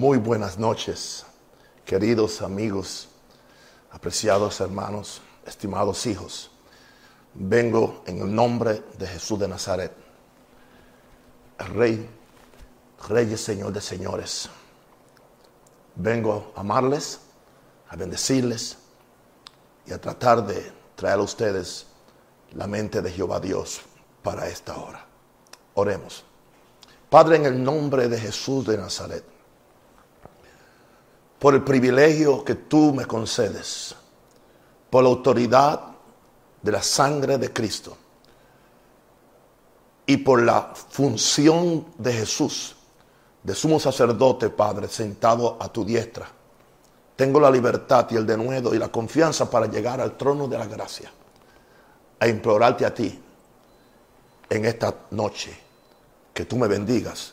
Muy buenas noches, queridos amigos, apreciados hermanos, estimados hijos. Vengo en el nombre de Jesús de Nazaret, Rey, Rey y Señor de señores. Vengo a amarles, a bendecirles y a tratar de traer a ustedes la mente de Jehová Dios para esta hora. Oremos. Padre, en el nombre de Jesús de Nazaret, por el privilegio que tú me concedes, por la autoridad de la sangre de Cristo y por la función de Jesús, de sumo sacerdote, Padre, sentado a tu diestra. Tengo la libertad y el denuedo y la confianza para llegar al trono de la gracia, a implorarte a ti en esta noche que tú me bendigas,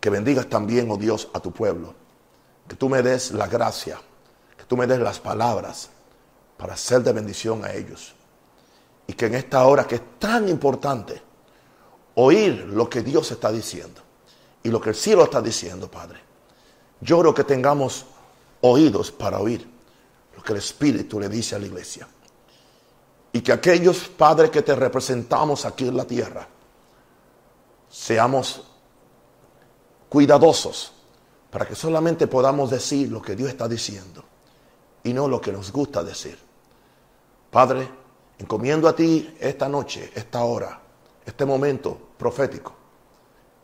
que bendigas también, oh Dios, a tu pueblo, que tú me des la gracia, que tú me des las palabras para ser de bendición a ellos. Y que en esta hora que es tan importante oír lo que Dios está diciendo y lo que el cielo está diciendo, Padre. Yo creo que tengamos oídos para oír lo que el Espíritu le dice a la iglesia. Y que aquellos padres que te representamos aquí en la tierra, seamos cuidadosos para que solamente podamos decir lo que Dios está diciendo y no lo que nos gusta decir. Padre, encomiendo a ti esta noche, esta hora, este momento profético,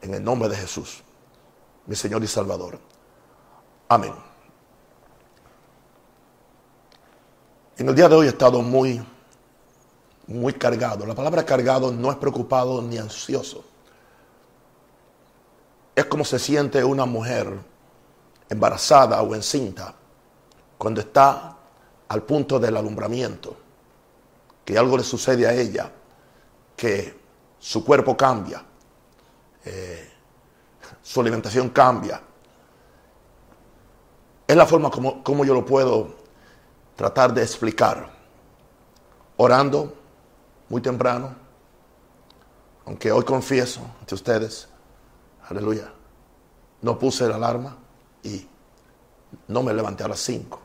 en el nombre de Jesús, mi Señor y Salvador. Amén. En el día de hoy he estado muy, muy cargado. La palabra cargado no es preocupado ni ansioso. Es como se siente una mujer embarazada o encinta cuando está al punto del alumbramiento, que algo le sucede a ella, que su cuerpo cambia, eh, su alimentación cambia. Es la forma como, como yo lo puedo tratar de explicar. Orando muy temprano, aunque hoy confieso ante ustedes, aleluya, no puse la alarma y no me levanté a las 5.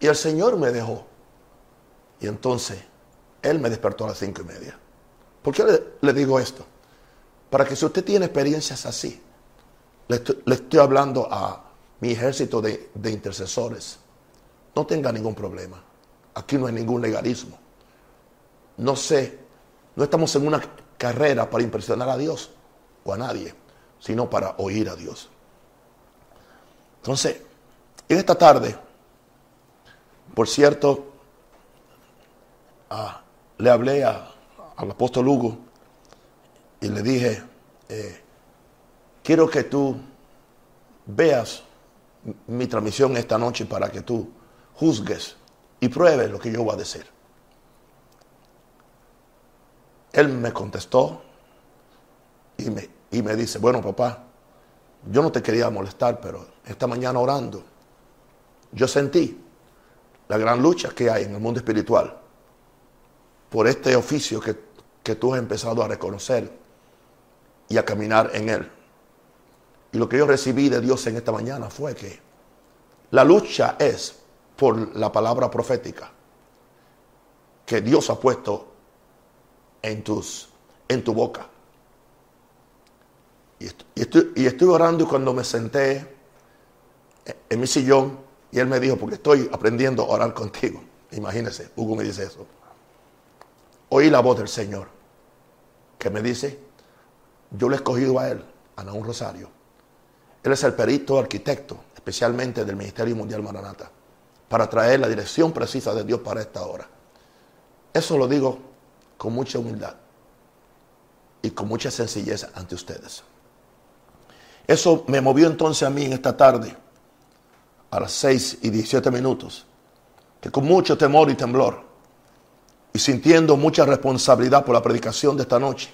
Y el Señor me dejó. Y entonces Él me despertó a las cinco y media. ¿Por qué le, digo esto? Para que si usted tiene experiencias así, le estoy, hablando a mi ejército de, de intercesores, no tenga ningún problema. Aquí no hay ningún legalismo. No sé, no estamos en una carrera para impresionar a Dios o a nadie, sino para oír a Dios. Entonces, en esta tarde, por cierto, ah, le hablé al apóstol Hugo y le dije, eh, quiero que tú veas mi transmisión esta noche para que tú juzgues y pruebes lo que yo voy a decir. Él me contestó y me, y me dice, bueno papá, yo no te quería molestar, pero esta mañana orando, yo sentí la gran lucha que hay en el mundo espiritual por este oficio que, que tú has empezado a reconocer y a caminar en él. Y lo que yo recibí de Dios en esta mañana fue que la lucha es por la palabra profética que Dios ha puesto en, tus, en tu boca. Y, estoy, y estoy orando y cuando me senté en mi sillón, y él me dijo, porque estoy aprendiendo a orar contigo. Imagínese, Hugo me dice eso. Oí la voz del Señor que me dice, yo le he escogido a él, a Naúm Rosario. Él es el perito arquitecto, especialmente del Ministerio Mundial Maranata, para traer la dirección precisa de Dios para esta hora. Eso lo digo con mucha humildad y con mucha sencillez ante ustedes. Eso me movió entonces a mí en esta tarde, a las 6 y 17 minutos, que con mucho temor y temblor, y sintiendo mucha responsabilidad por la predicación de esta noche,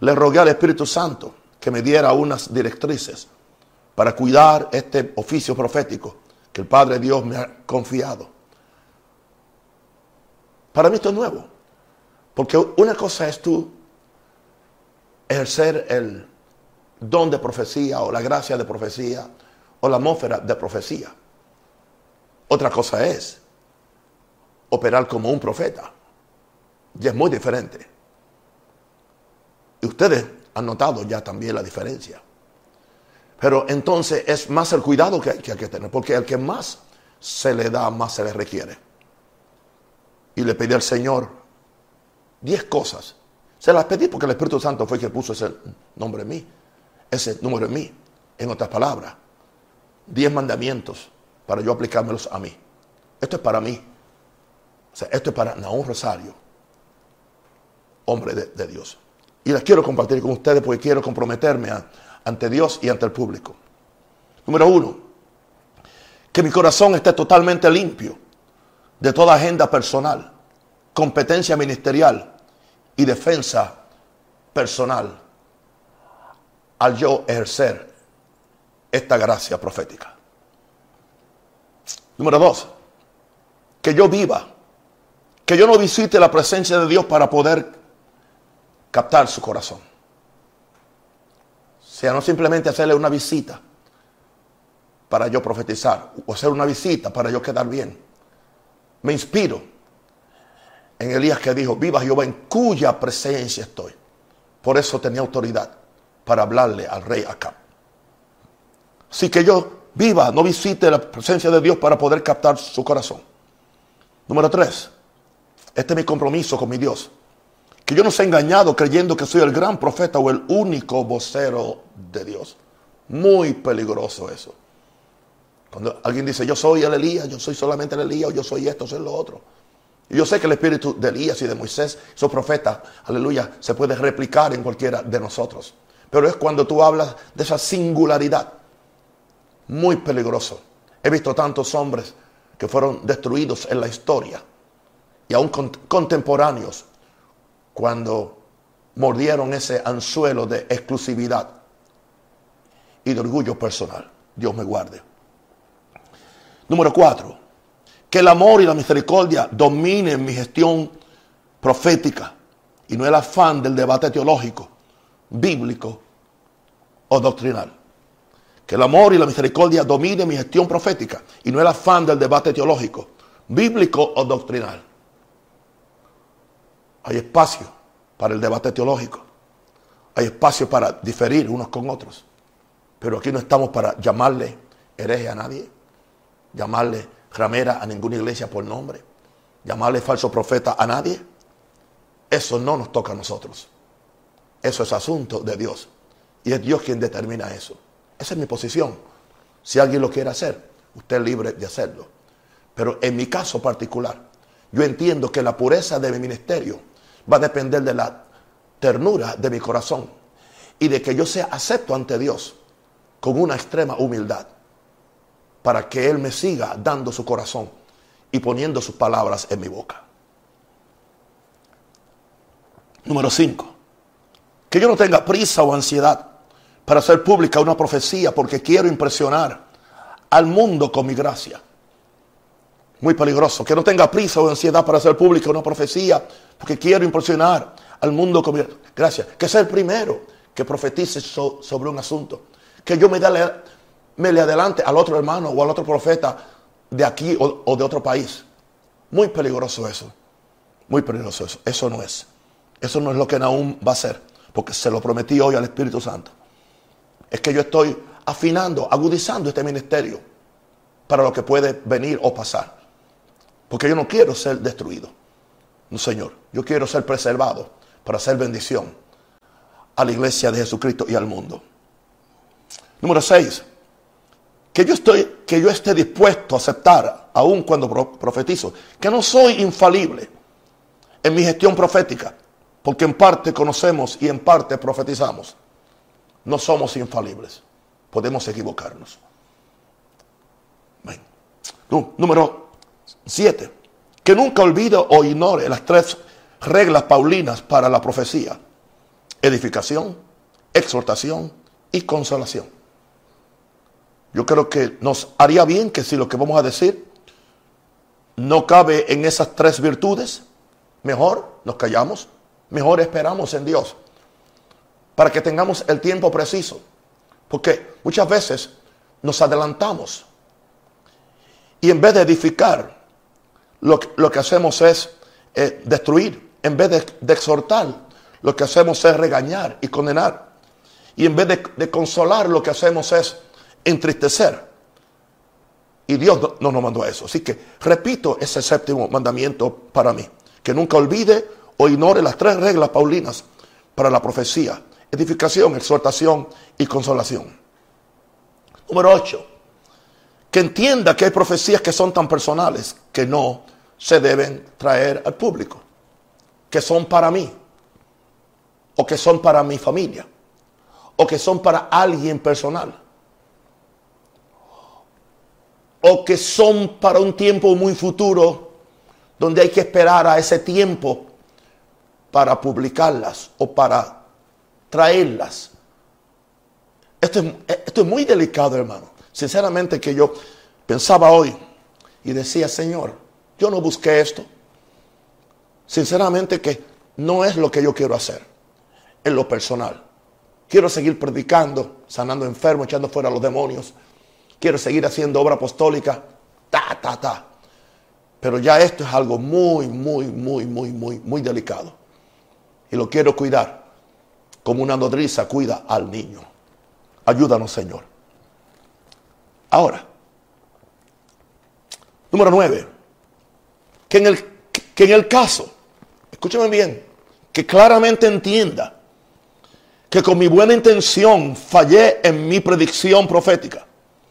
le rogué al Espíritu Santo que me diera unas directrices para cuidar este oficio profético que el Padre Dios me ha confiado. Para mí esto es nuevo, porque una cosa es tú ejercer el don de profecía o la gracia de profecía o la atmósfera de profecía. Otra cosa es operar como un profeta. Y es muy diferente. Y ustedes han notado ya también la diferencia. Pero entonces es más el cuidado que, hay que tener, porque el que más se le da, más se le requiere. Y le pedí al Señor diez cosas. Se las pedí porque el Espíritu Santo fue el que puso ese nombre en mí, ese número en mí. En otras palabras, diez mandamientos para yo aplicármelos a mí. Esto es para mí. O sea, esto es para Naúm Rosario, hombre de, Dios. Y las quiero compartir con ustedes porque quiero comprometerme ante Dios y ante el público. Número uno, que mi corazón esté totalmente limpio de toda agenda personal, competencia ministerial y defensa personal al yo ejercer esta gracia profética. Número dos, que yo viva, que yo no visite la presencia de Dios para poder captar su corazón. O sea, no simplemente hacerle una visita para yo profetizar o hacer una visita para yo quedar bien. Me inspiro en Elías que dijo, viva Jehová en cuya presencia estoy. Por eso tenía autoridad para hablarle al rey Acab. Así que yo viva, no visite la presencia de Dios para poder captar su corazón. Número tres, este es mi compromiso con mi Dios. Que yo no sea engañado creyendo que soy el gran profeta o el único vocero de Dios. Muy peligroso eso. Cuando alguien dice, yo soy el Elías, yo soy solamente el Elías, o yo soy esto, soy lo otro. Y yo sé que el espíritu de Elías y de Moisés, esos profetas, aleluya, se puede replicar en cualquiera de nosotros. Pero es cuando tú hablas de esa singularidad. Muy peligroso. He visto tantos hombres que fueron destruidos en la historia y aún contemporáneos cuando mordieron ese anzuelo de exclusividad y de orgullo personal. Dios me guarde. Número cuatro, que el amor y la misericordia dominen mi gestión profética y no el afán del debate teológico, bíblico o doctrinal. Que el amor y la misericordia dominen mi gestión profética y no el afán del debate teológico, bíblico o doctrinal. Hay espacio para el debate teológico. Hay espacio para diferir unos con otros. Pero aquí no estamos para llamarle hereje a nadie, llamarle ramera a ninguna iglesia por nombre, llamarle falso profeta a nadie. Eso no nos toca a nosotros. Eso es asunto de Dios. Y es Dios quien determina eso. Esa es mi posición. Si alguien lo quiere hacer, usted es libre de hacerlo. Pero en mi caso particular, yo entiendo que la pureza de mi ministerio va a depender de la ternura de mi corazón y de que yo sea acepto ante Dios con una extrema humildad para que Él me siga dando su corazón y poniendo sus palabras en mi boca. Número 5. Que yo no tenga prisa o ansiedad para hacer pública una profecía porque quiero impresionar al mundo con mi gracia. Muy peligroso. Que no tenga prisa o ansiedad para hacer pública una profecía porque quiero impresionar al mundo con mi gracia. Que sea el primero que profetice sobre un asunto. Que yo me, me le adelante al otro hermano o al otro profeta de aquí o, de otro país. Muy peligroso eso. Muy peligroso eso. Eso no es. Eso no es lo que Naúm va a hacer. Porque se lo prometí hoy al Espíritu Santo es que yo estoy afinando, agudizando este ministerio para lo que puede venir o pasar. Porque yo no quiero ser destruido. No, Señor. Yo quiero ser preservado para hacer bendición a la iglesia de Jesucristo y al mundo. Número 6. Que yo, estoy, que yo esté dispuesto a aceptar, aun cuando profetizo, que no soy infalible en mi gestión profética, porque en parte conocemos y en parte profetizamos. No somos infalibles. Podemos equivocarnos. Número 7. Que nunca olvide o ignore las tres reglas paulinas para la profecía. Edificación, exhortación y consolación. Yo creo que nos haría bien que si lo que vamos a decir no cabe en esas tres virtudes, mejor nos callamos, mejor esperamos en Dios para que tengamos el tiempo preciso Porque muchas veces nos adelantamos y en vez de edificar, lo, que hacemos es eh, destruir. En vez de, exhortar, lo que hacemos es regañar y condenar. Y en vez de, consolar, lo que hacemos es entristecer. Y Dios no, nos mandó a eso. Así que repito ese séptimo mandamiento para mí. Que nunca olvide o ignore las tres reglas paulinas para la profecía. Edificación, exhortación y consolación. Número 8 que entienda que hay profecías que son tan personales que no se deben traer al público, que son para mí, o que son para mi familia, o que son para alguien personal, o que son para un tiempo muy futuro, donde hay que esperar a ese tiempo para publicarlas o para traerlas. Esto es, esto es muy delicado, hermano. Sinceramente que yo pensaba hoy y decía, Señor, yo no busqué esto. Sinceramente que no es lo que yo quiero hacer en lo personal. Quiero seguir predicando, sanando enfermos, echando fuera a los demonios. Quiero seguir haciendo obra apostólica. Ta, ta, ta. Pero ya esto es algo muy, muy, muy, muy, muy, muy delicado. Y lo quiero cuidar como una nodriza cuida al niño. Ayúdanos, Señor. Ahora, número nueve, que en el, que en el caso, escúchame bien, que claramente entienda que con mi buena intención fallé en mi predicción profética.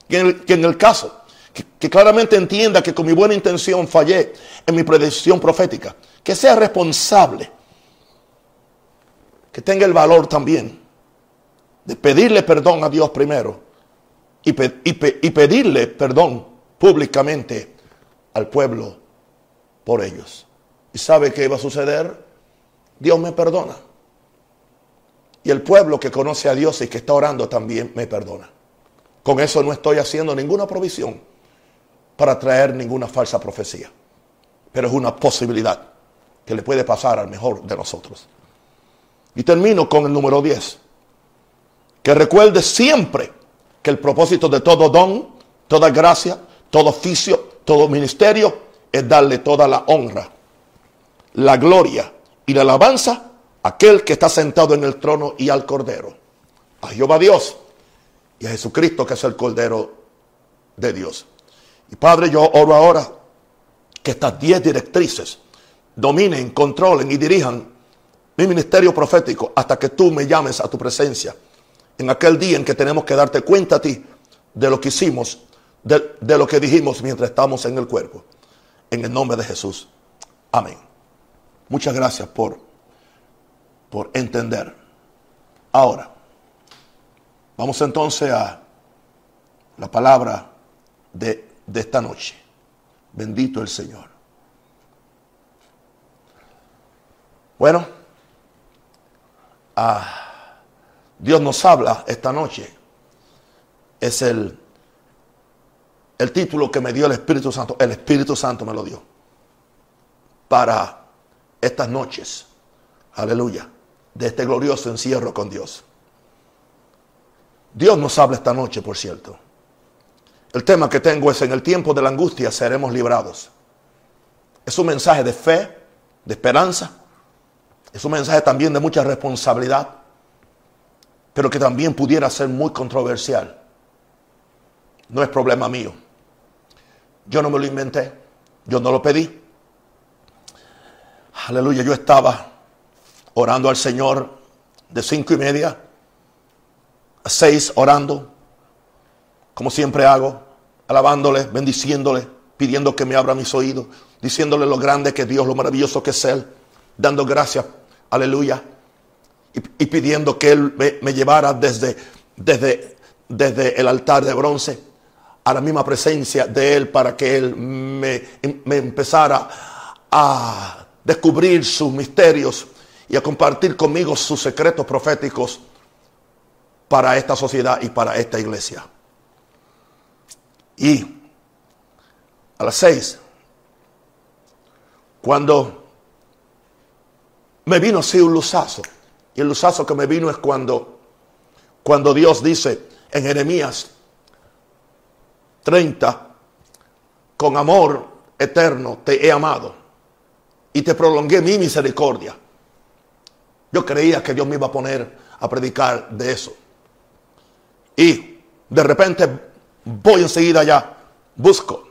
Que en el, caso, que, que, claramente entienda que con mi buena intención fallé en mi predicción profética. Que sea responsable. Que tenga el valor también de pedirle perdón a Dios primero y, pedirle perdón públicamente al pueblo por ellos. ¿Y sabe qué iba a suceder? Dios me perdona. Y el pueblo que conoce a Dios y que está orando también me perdona. Con eso no estoy haciendo ninguna provisión para traer ninguna falsa profecía. Pero es una posibilidad que le puede pasar al mejor de nosotros. Y termino con el número 10. Que recuerde siempre que el propósito de todo don, toda gracia, todo oficio, todo ministerio es darle toda la honra, la gloria y la alabanza a aquel que está sentado en el trono y al Cordero, a Jehová Dios y a Jesucristo que es el Cordero de Dios. Y Padre, yo oro ahora que estas diez directrices dominen, controlen y dirijan mi ministerio profético hasta que tú me llames a tu presencia en aquel día en que tenemos que darte cuenta a ti de lo que hicimos, de, lo que dijimos mientras estamos en el cuerpo. En el nombre de Jesús. Amén. Muchas gracias por, por entender. Ahora, vamos entonces a la palabra de, de esta noche. Bendito el Señor. Bueno, ah, Dios nos habla esta noche. Es el, el título que me dio el Espíritu Santo. El Espíritu Santo me lo dio. Para estas noches. Aleluya. De este glorioso encierro con Dios. Dios nos habla esta noche, por cierto. El tema que tengo es en el tiempo de la angustia seremos librados. Es un mensaje de fe, de esperanza. Es un mensaje también de mucha responsabilidad pero que también pudiera ser muy controversial. No es problema mío. Yo no me lo inventé, yo no lo pedí. Aleluya, yo estaba orando al Señor de cinco y media a seis, orando, como siempre hago, alabándole, bendiciéndole, pidiendo que me abra mis oídos, diciéndole lo grande que Dios, lo maravilloso que es Él, dando gracias, aleluya, y, pidiendo que Él me, llevara desde, desde, desde el altar de bronce a la misma presencia de Él para que Él me, me empezara a descubrir sus misterios y a compartir conmigo sus secretos proféticos para esta sociedad y para esta iglesia. Y a las seis, cuando me vino así un luzazo, y el luzazo que me vino es cuando, cuando Dios dice, en Jeremías 30, con amor eterno te he amado y te prolongué mi misericordia. Yo creía que Dios me iba a poner a predicar de eso. Y de repente voy enseguida allá, busco,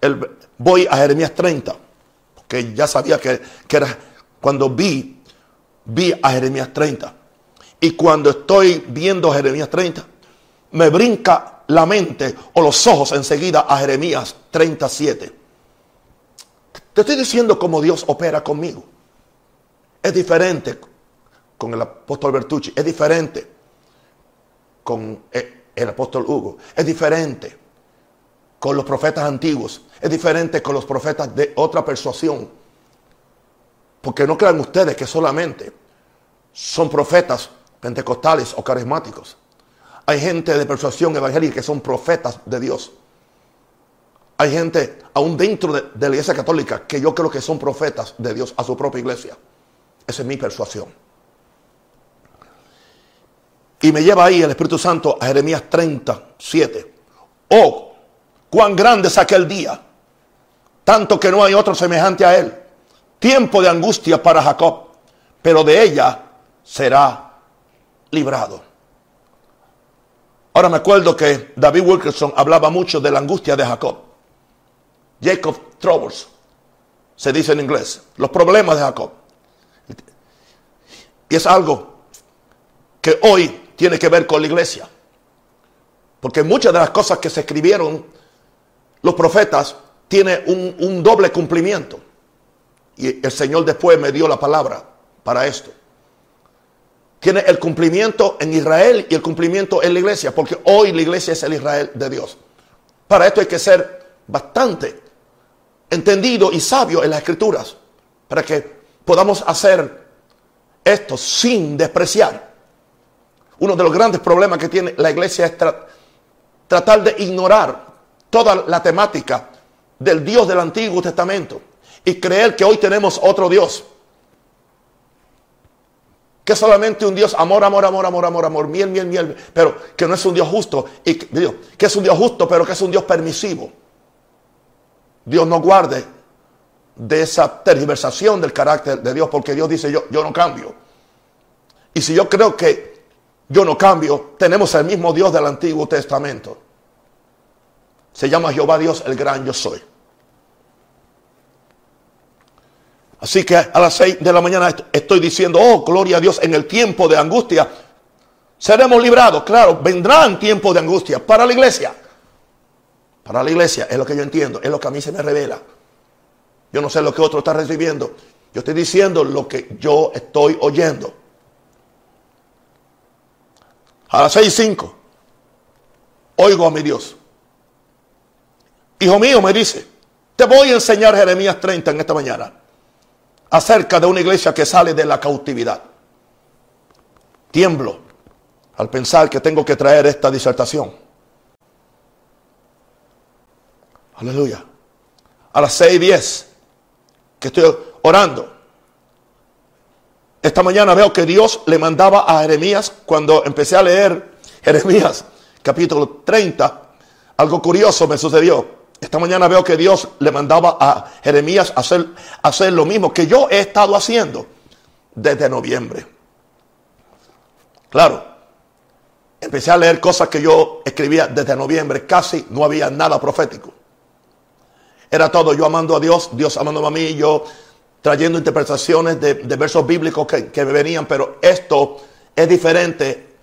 el, voy a Jeremías 30, que ya sabía que, que era cuando vi, vi a Jeremías 30. Y cuando estoy viendo Jeremías 30, me brinca la mente o los ojos enseguida a Jeremías 37. Te estoy diciendo cómo Dios opera conmigo. Es diferente con el apóstol Bertucci, es diferente con el apóstol Hugo, es diferente con los profetas antiguos, es diferente con los profetas de otra persuasión. Porque no crean ustedes que solamente son profetas pentecostales o carismáticos. Hay gente de persuasión evangélica que son profetas de Dios. Hay gente, aún dentro de, la iglesia católica, que yo creo que son profetas de Dios a su propia iglesia. Esa es mi persuasión. Y me lleva ahí el Espíritu Santo a Jeremías 37. Oh, cuán grande es aquel día, tanto que no hay otro semejante a él. Tiempo de angustia para Jacob, pero de ella será librado. Ahora me acuerdo que David Wilkerson hablaba mucho de la angustia de Jacob. Jacob Troubles, se dice en inglés, los problemas de Jacob. Y es algo que hoy tiene que ver con la iglesia. Porque muchas de las cosas que se escribieron los profetas tiene un, un doble cumplimiento. Y el Señor después me dio la palabra para esto tiene el cumplimiento en Israel y el cumplimiento en la iglesia, porque hoy la iglesia es el Israel de Dios. Para esto hay que ser bastante entendido y sabio en las escrituras, para que podamos hacer esto sin despreciar. Uno de los grandes problemas que tiene la iglesia es tratar de ignorar toda la temática del Dios del Antiguo Testamento y creer que hoy tenemos otro Dios que solamente un Dios amor, amor, amor, amor, amor, amor, miel, miel, miel, pero que no es un Dios justo, y que es un Dios justo, pero que es un Dios permisivo. Dios no guarde de esa tergiversación del carácter de Dios, porque Dios dice yo, yo no cambio. Y si yo creo que yo no cambio, tenemos el mismo Dios del Antiguo Testamento. Se llama Jehová Dios el gran yo soy. Así que a las seis de la mañana estoy diciendo, oh, gloria a Dios, en el tiempo de angustia seremos librados. Claro, vendrán tiempos de angustia para la iglesia. Para la iglesia es lo que yo entiendo, es lo que a mí se me revela. Yo no sé lo que otro está recibiendo. Yo estoy diciendo lo que yo estoy oyendo. A las seis y cinco, oigo a mi Dios. Hijo mío, me dice, te voy a enseñar Jeremías 30 en esta mañana acerca de una iglesia que sale de la cautividad. Tiemblo al pensar que tengo que traer esta disertación. Aleluya. A las 6 y 10 que estoy orando. Esta mañana veo que Dios le mandaba a Jeremías, cuando empecé a leer Jeremías capítulo 30, algo curioso me sucedió. Esta mañana veo que Dios le mandaba a Jeremías hacer, hacer lo mismo que yo he estado haciendo desde noviembre. Claro, empecé a leer cosas que yo escribía desde noviembre, casi no había nada profético. Era todo yo amando a Dios, Dios amándome a mí, yo trayendo interpretaciones de, versos bíblicos que, que me venían, pero esto es diferente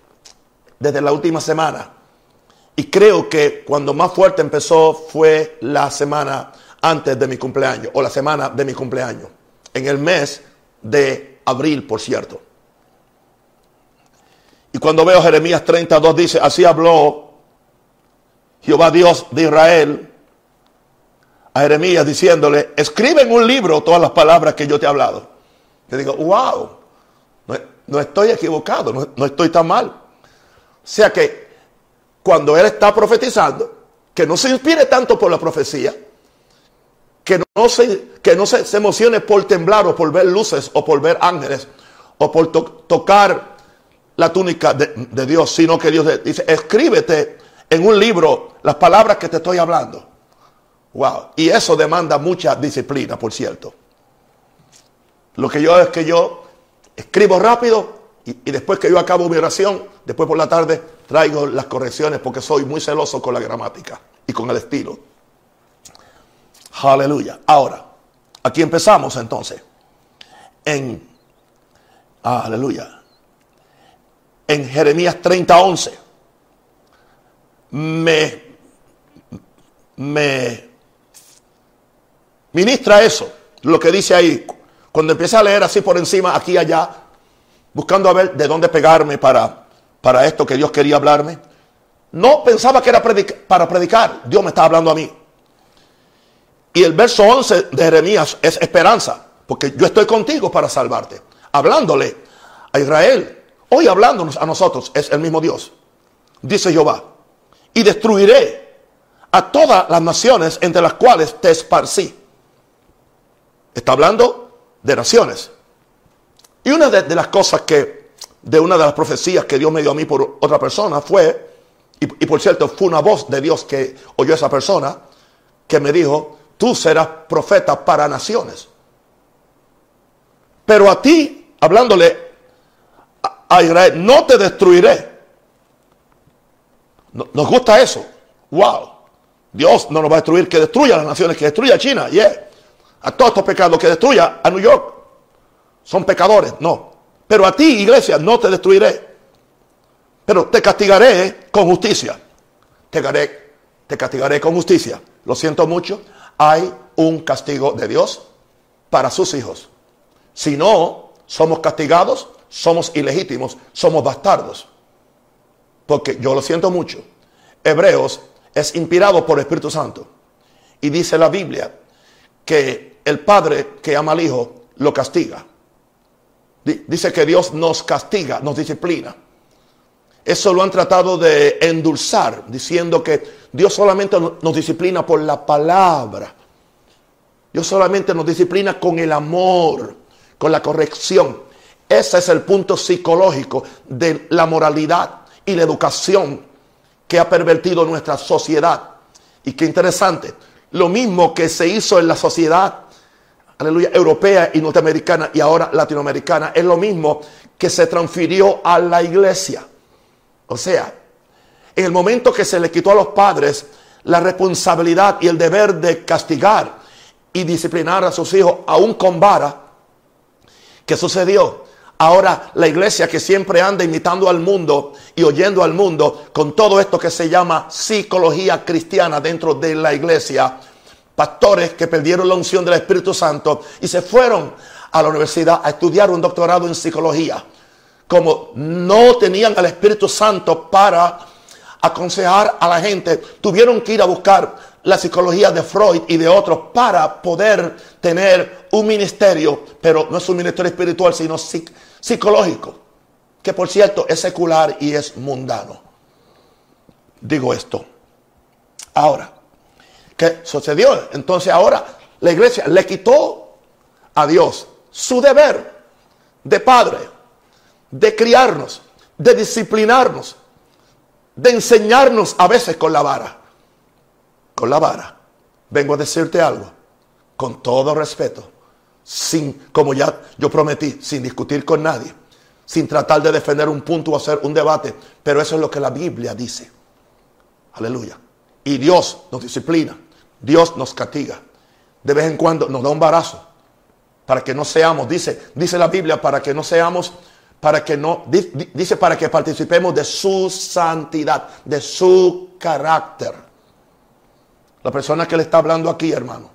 desde la última semana. Y creo que cuando más fuerte empezó fue la semana antes de mi cumpleaños, o la semana de mi cumpleaños, en el mes de abril, por cierto. Y cuando veo Jeremías 32 dice, así habló Jehová Dios de Israel a Jeremías diciéndole, escribe en un libro todas las palabras que yo te he hablado. Te digo, wow, no, estoy equivocado, no, no estoy tan mal. O sea que cuando él está profetizando, que no se inspire tanto por la profecía, que no se, que no se, emocione por temblar o por ver luces o por ver ángeles o por tocar la túnica de, de Dios, sino que Dios dice, escríbete en un libro las palabras que te estoy hablando. Wow. Y eso demanda mucha disciplina, por cierto. Lo que yo es que yo escribo rápido y, después que yo acabo mi oración, después por la tarde traigo las correcciones porque soy muy celoso con la gramática y con el estilo. Aleluya. Ahora, aquí empezamos entonces. En, aleluya. En Jeremías 30, 11. Me, me ministra eso, lo que dice ahí. Cuando empecé a leer así por encima, aquí y allá, buscando a ver de dónde pegarme para, para esto que Dios quería hablarme, no pensaba que era para predicar. Dios me estaba hablando a mí. Y el verso 11 de Jeremías es esperanza, porque yo estoy contigo para salvarte. Hablándole a Israel, hoy hablándonos a nosotros, es el mismo Dios. Dice Jehová, y destruiré a todas las naciones entre las cuales te esparcí. Está hablando de naciones. Y una de, las cosas que, de una de las profecías que Dios me dio a mí por otra persona fue, y, y por cierto fue una voz de Dios que oyó esa persona, que me dijo, tú serás profeta para naciones. Pero a ti, hablándole a Israel, no te destruiré. Nos gusta eso. Wow. Dios no nos va a destruir, que destruya a las naciones, que destruya a China. Yeah a todos estos pecados, que destruya a New York. Son pecadores, no. Pero a ti, iglesia, no te destruiré. Pero te castigaré con justicia. Te, haré, te castigaré con justicia. Lo siento mucho. Hay un castigo de Dios para sus hijos. Si no somos castigados, somos ilegítimos, somos bastardos. Porque yo lo siento mucho. Hebreos es inspirado por el Espíritu Santo. Y dice la Biblia que el padre que ama al hijo lo castiga. Dice que Dios nos castiga, nos disciplina. Eso lo han tratado de endulzar, diciendo que Dios solamente nos disciplina por la palabra. Dios solamente nos disciplina con el amor, con la corrección. Ese es el punto psicológico de la moralidad y la educación que ha pervertido nuestra sociedad. Y qué interesante, lo mismo que se hizo en la sociedad, aleluya, europea y norteamericana y ahora latinoamericana, es lo mismo que se transfirió a la iglesia. O sea, en el momento que se le quitó a los padres la responsabilidad y el deber de castigar y disciplinar a sus hijos, aún con vara, ¿qué sucedió? Ahora la iglesia que siempre anda imitando al mundo y oyendo al mundo con todo esto que se llama psicología cristiana dentro de la iglesia, pastores que perdieron la unción del Espíritu Santo y se fueron a la universidad a estudiar un doctorado en psicología. Como no tenían al Espíritu Santo para aconsejar a la gente, tuvieron que ir a buscar la psicología de Freud y de otros para poder tener un ministerio, pero no es un ministerio espiritual, sino psicológico, que por cierto es secular y es mundano. Digo esto. Ahora, ¿qué sucedió? Entonces ahora la iglesia le quitó a Dios su deber de padre, de criarnos, de disciplinarnos, de enseñarnos a veces con la vara con la vara. Vengo a decirte algo, con todo respeto, sin, como ya yo prometí, sin discutir con nadie, sin tratar de defender un punto o hacer un debate, pero eso es lo que la Biblia dice. Aleluya. Y Dios nos disciplina, Dios nos castiga. De vez en cuando nos da un barazo para que no seamos, dice, dice la Biblia, para que no seamos, para que no, dice para que participemos de su santidad, de su carácter. La persona que le está hablando aquí, hermano,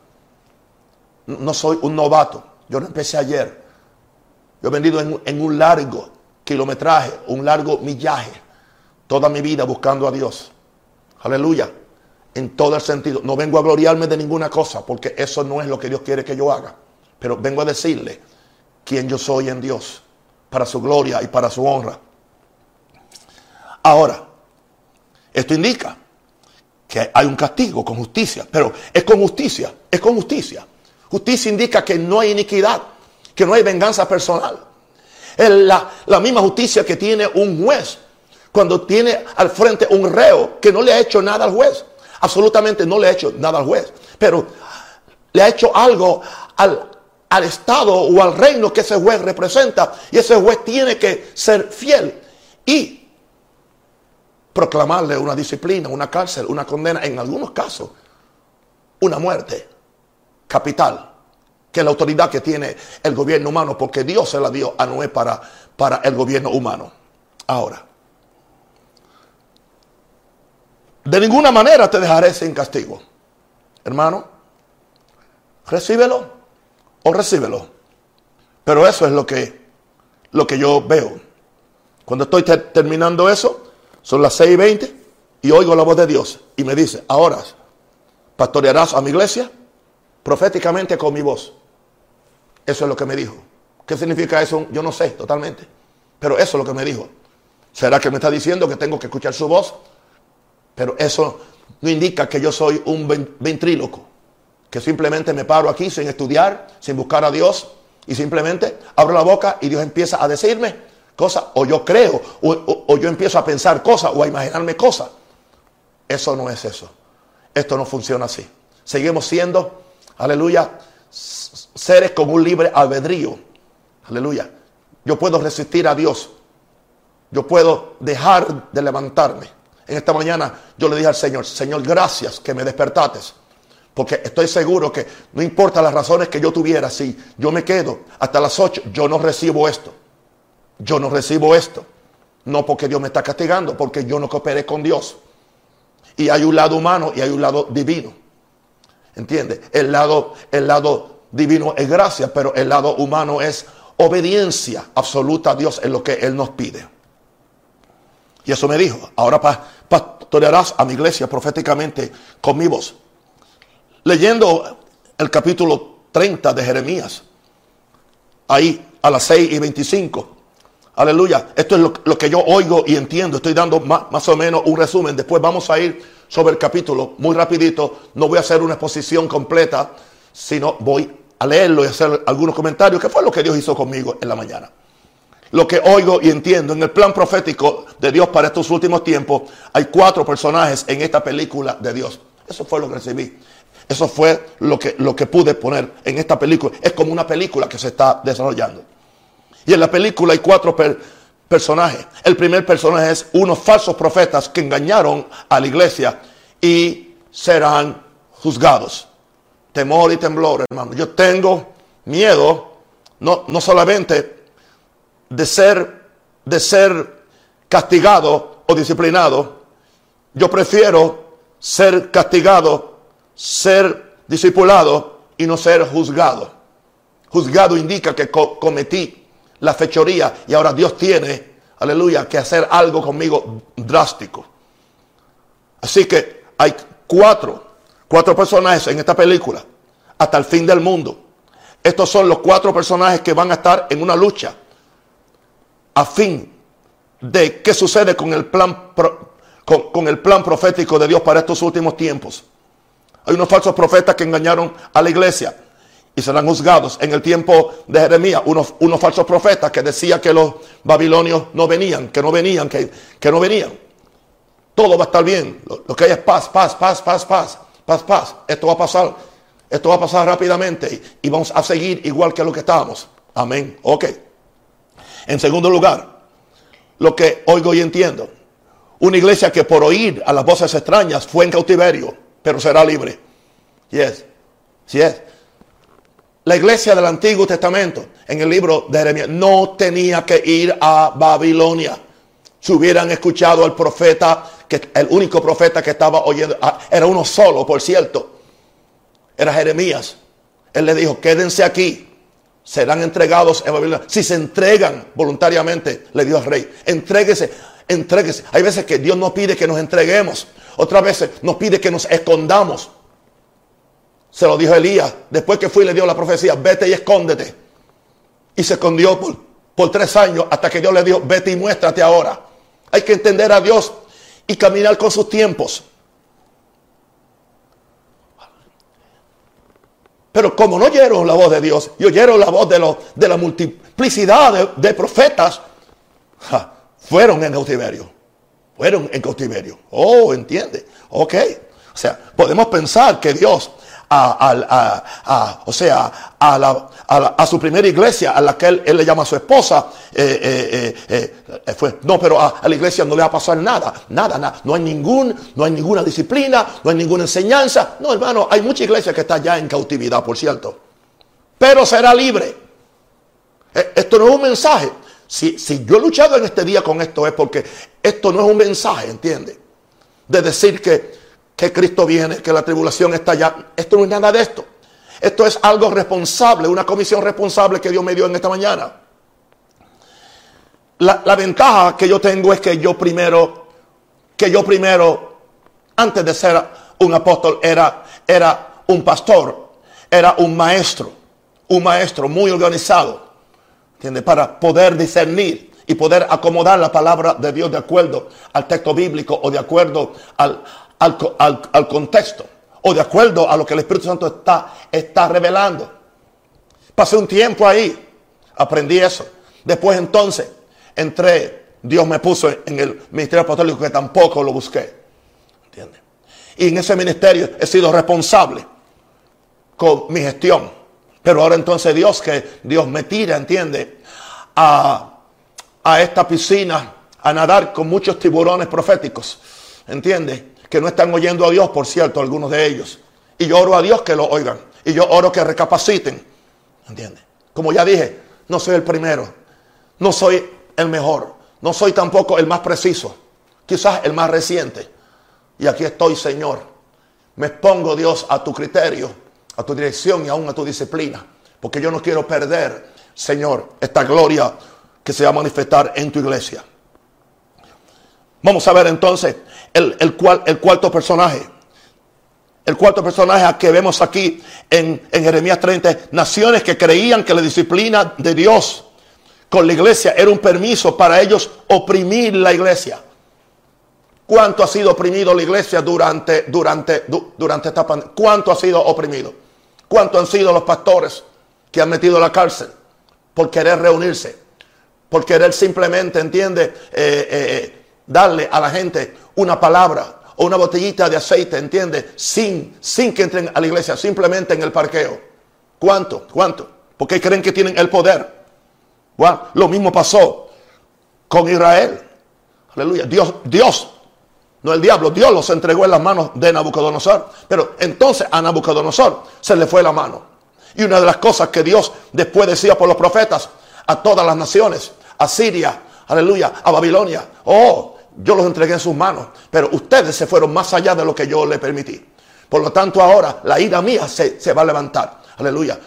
no soy un novato. Yo no empecé ayer. Yo he venido en, un largo kilometraje, un largo millaje, toda mi vida buscando a Dios. Aleluya. En todo el sentido. No vengo a gloriarme de ninguna cosa, porque eso no es lo que Dios quiere que yo haga. Pero vengo a decirle quién yo soy en Dios, para su gloria y para su honra. Ahora, esto indica que hay un castigo con justicia, pero es con justicia, es con justicia. Justicia indica que no hay iniquidad, que no hay venganza personal. Es la, la misma justicia que tiene un juez cuando tiene al frente un reo que no le ha hecho nada al juez. Absolutamente no le ha hecho nada al juez. Pero le ha hecho algo al, al Estado o al reino que ese juez representa. Y ese juez tiene que ser fiel y proclamarle una disciplina, una cárcel, una condena, en algunos casos, una muerte capital, que es la autoridad que tiene el gobierno humano, porque Dios se la dio a Noé para, para el gobierno humano. Ahora, de ninguna manera te dejaré sin castigo. Hermano, recíbelo o recíbelo. Pero eso es lo que, lo que yo veo. Cuando estoy terminando eso, son las 6 y 20 y oigo la voz de Dios y me dice, ahora pastorearás a mi iglesia proféticamente con mi voz. Eso es lo que me dijo. ¿Qué significa eso? Yo no sé totalmente. Pero eso es lo que me dijo. ¿Será que me está diciendo que tengo que escuchar su voz? Pero eso no indica que yo soy un ventríloco, que simplemente me paro aquí sin estudiar, sin buscar a Dios y simplemente abro la boca y Dios empieza a decirme cosas, o yo creo, o, yo empiezo a pensar cosas o a imaginarme cosas. Eso no es eso. Esto no funciona así. Seguimos siendo, aleluya, seres con un libre albedrío. Aleluya. Yo puedo resistir a Dios. Yo puedo dejar de levantarme en esta mañana yo le dije al Señor, Señor, gracias que me despertaste. Porque estoy seguro que no importa las razones que yo tuviera, si yo me quedo hasta las 8, yo no recibo esto. Yo no recibo esto. No porque Dios me está castigando, porque yo no cooperé con Dios. Y hay un lado humano y hay un lado divino. ¿Entiende? El lado, el lado divino es gracia, pero el lado humano es obediencia absoluta a Dios en lo que Él nos pide. Y eso me dijo, ahora pastorearás a mi iglesia proféticamente con mi voz. Leyendo el capítulo 30 de Jeremías, ahí a las 6 y 25. Aleluya. Esto es lo, que yo oigo y entiendo. Estoy dando más, más, o menos un resumen. Después vamos a ir sobre el capítulo muy rapidito. No voy a hacer una exposición completa, sino voy a leerlo y hacer algunos comentarios. ¿Qué fue lo que Dios hizo conmigo en la mañana? lo que oigo y entiendo. En el plan profético de Dios para estos últimos tiempos, hay cuatro personajes en esta película de Dios. Eso fue lo que recibí. Eso fue lo que, lo que pude poner en esta película. Es como una película que se está desarrollando. Y en la película hay cuatro personajes. El primer personaje es unos falsos profetas que engañaron a la iglesia y serán juzgados. Temor y temblor, hermano. Yo tengo miedo, no, no solamente de ser, de ser castigado o disciplinado, yo prefiero ser castigado, ser discipulado y no ser juzgado. Juzgado indica que cometí la fechoría y ahora Dios tiene, aleluya, que hacer algo conmigo drástico. Así que hay cuatro, cuatro personajes en esta película hasta el fin del mundo. Estos son los cuatro personajes que van a estar en una lucha a fin de qué sucede con el plan con, el plan profético de Dios para estos últimos tiempos. Hay unos falsos profetas que engañaron a la iglesia y serán juzgados. En el tiempo de Jeremías, unos, unos falsos profetas que decían que los babilonios no venían, que no venían, que, que no venían. Todo va a estar bien. Lo, que hay es paz, paz, paz, paz, paz, paz, paz. Esto va a pasar. Esto va a pasar rápidamente y vamos a seguir igual que lo que estábamos. Amén. Ok. En segundo lugar, lo que oigo y entiendo, una iglesia que por oír a las voces extrañas fue en cautiverio, pero será libre. Yes, yes. La iglesia del Antiguo Testamento, en el libro de Jeremías, no tenía que ir a Babilonia. Si hubieran escuchado al profeta, que el único profeta que estaba oyendo, ah, era uno solo, por cierto, era Jeremías. Él le dijo, quédense aquí, serán entregados en Babilonia. Si se entregan voluntariamente, le dio al rey, entréguese, entréguese. Hay veces que Dios nos pide que nos entreguemos, otras veces nos pide que nos escondamos. Se lo dijo Elías, después que fue y le dio la profecía, vete y escóndete. Y se escondió por, por tres años hasta que Dios le dijo, vete y muéstrate ahora. Hay que entender a Dios y caminar con sus tiempos. Pero como no oyeron la voz de Dios y oyeron la voz de, de la multiplicidad de, profetas, fueron en cautiverio. Fueron en cautiverio. Oh, entiende. Ok. O sea, podemos pensar que Dios a, o sea, a, su primera iglesia, a la que él, le llama a su esposa, eh, eh, eh, fue, no, pero a, la iglesia no le va a pasar nada, nada, nada, no hay ningún, no hay ninguna disciplina, no hay ninguna enseñanza, no, hermano, hay mucha iglesia que está ya en cautividad, por cierto, pero será libre. Esto no es un mensaje. Si, si yo he luchado en este día con esto es porque esto no es un mensaje, ¿entiende? De decir que que Cristo viene, que la tribulación está ya. Esto no es nada de esto. Esto es algo responsable, una comisión responsable que Dios me dio en esta mañana. La, ventaja que yo tengo es que yo primero, que yo primero, antes de ser un apóstol, era, era un pastor, era un maestro, un maestro muy organizado, ¿entiende? Para poder discernir y poder acomodar la palabra de Dios de acuerdo al texto bíblico o de acuerdo al, al, contexto o de acuerdo a lo que el Espíritu Santo está, está revelando. Pasé un tiempo ahí, aprendí eso. Después entonces entré, Dios me puso en el ministerio apostólico que tampoco lo busqué. ¿Entiendes? Y en ese ministerio he sido responsable con mi gestión. Pero ahora entonces Dios que Dios me tira, ¿entiende? A, a esta piscina a nadar con muchos tiburones proféticos. ¿Entiendes? Que no están oyendo a Dios, por cierto, algunos de ellos. Y yo oro a Dios que lo oigan. Y yo oro que recapaciten. ¿Entiendes? Como ya dije, no soy el primero. No soy el mejor. No soy tampoco el más preciso. Quizás el más reciente. Y aquí estoy, Señor. Me expongo, Dios, a tu criterio, a tu dirección y aún a tu disciplina. Porque yo no quiero perder, Señor, esta gloria que se va a manifestar en tu iglesia. Vamos a ver entonces el, el, el cuarto personaje. El cuarto personaje que vemos aquí en, en Jeremías 30. Naciones que creían que la disciplina de Dios con la iglesia era un permiso para ellos oprimir la iglesia. ¿Cuánto ha sido oprimido la iglesia durante, durante, durante esta pandemia? ¿Cuánto ha sido oprimido? ¿Cuánto han sido los pastores que han metido a la cárcel por querer reunirse? Por querer simplemente, entiende, eh, eh, eh, darle a la gente una palabra o una botellita de aceite, ¿entiende? Sin, sin que entren a la iglesia, simplemente en el parqueo. ¿Cuánto? ¿Cuánto? Porque creen que tienen el poder. lo mismo pasó con Israel. Aleluya. Dios, Dios, no el diablo, Dios los entregó en las manos de Nabucodonosor. Pero entonces a Nabucodonosor se le fue la mano. Y una de las cosas que Dios después decía por los profetas a todas las naciones, a Siria, aleluya, a Babilonia, oh, yo los entregué en sus manos, pero ustedes se fueron más allá de lo que yo les permití. Por lo tanto, ahora la ira mía se, va a levantar. Aleluya.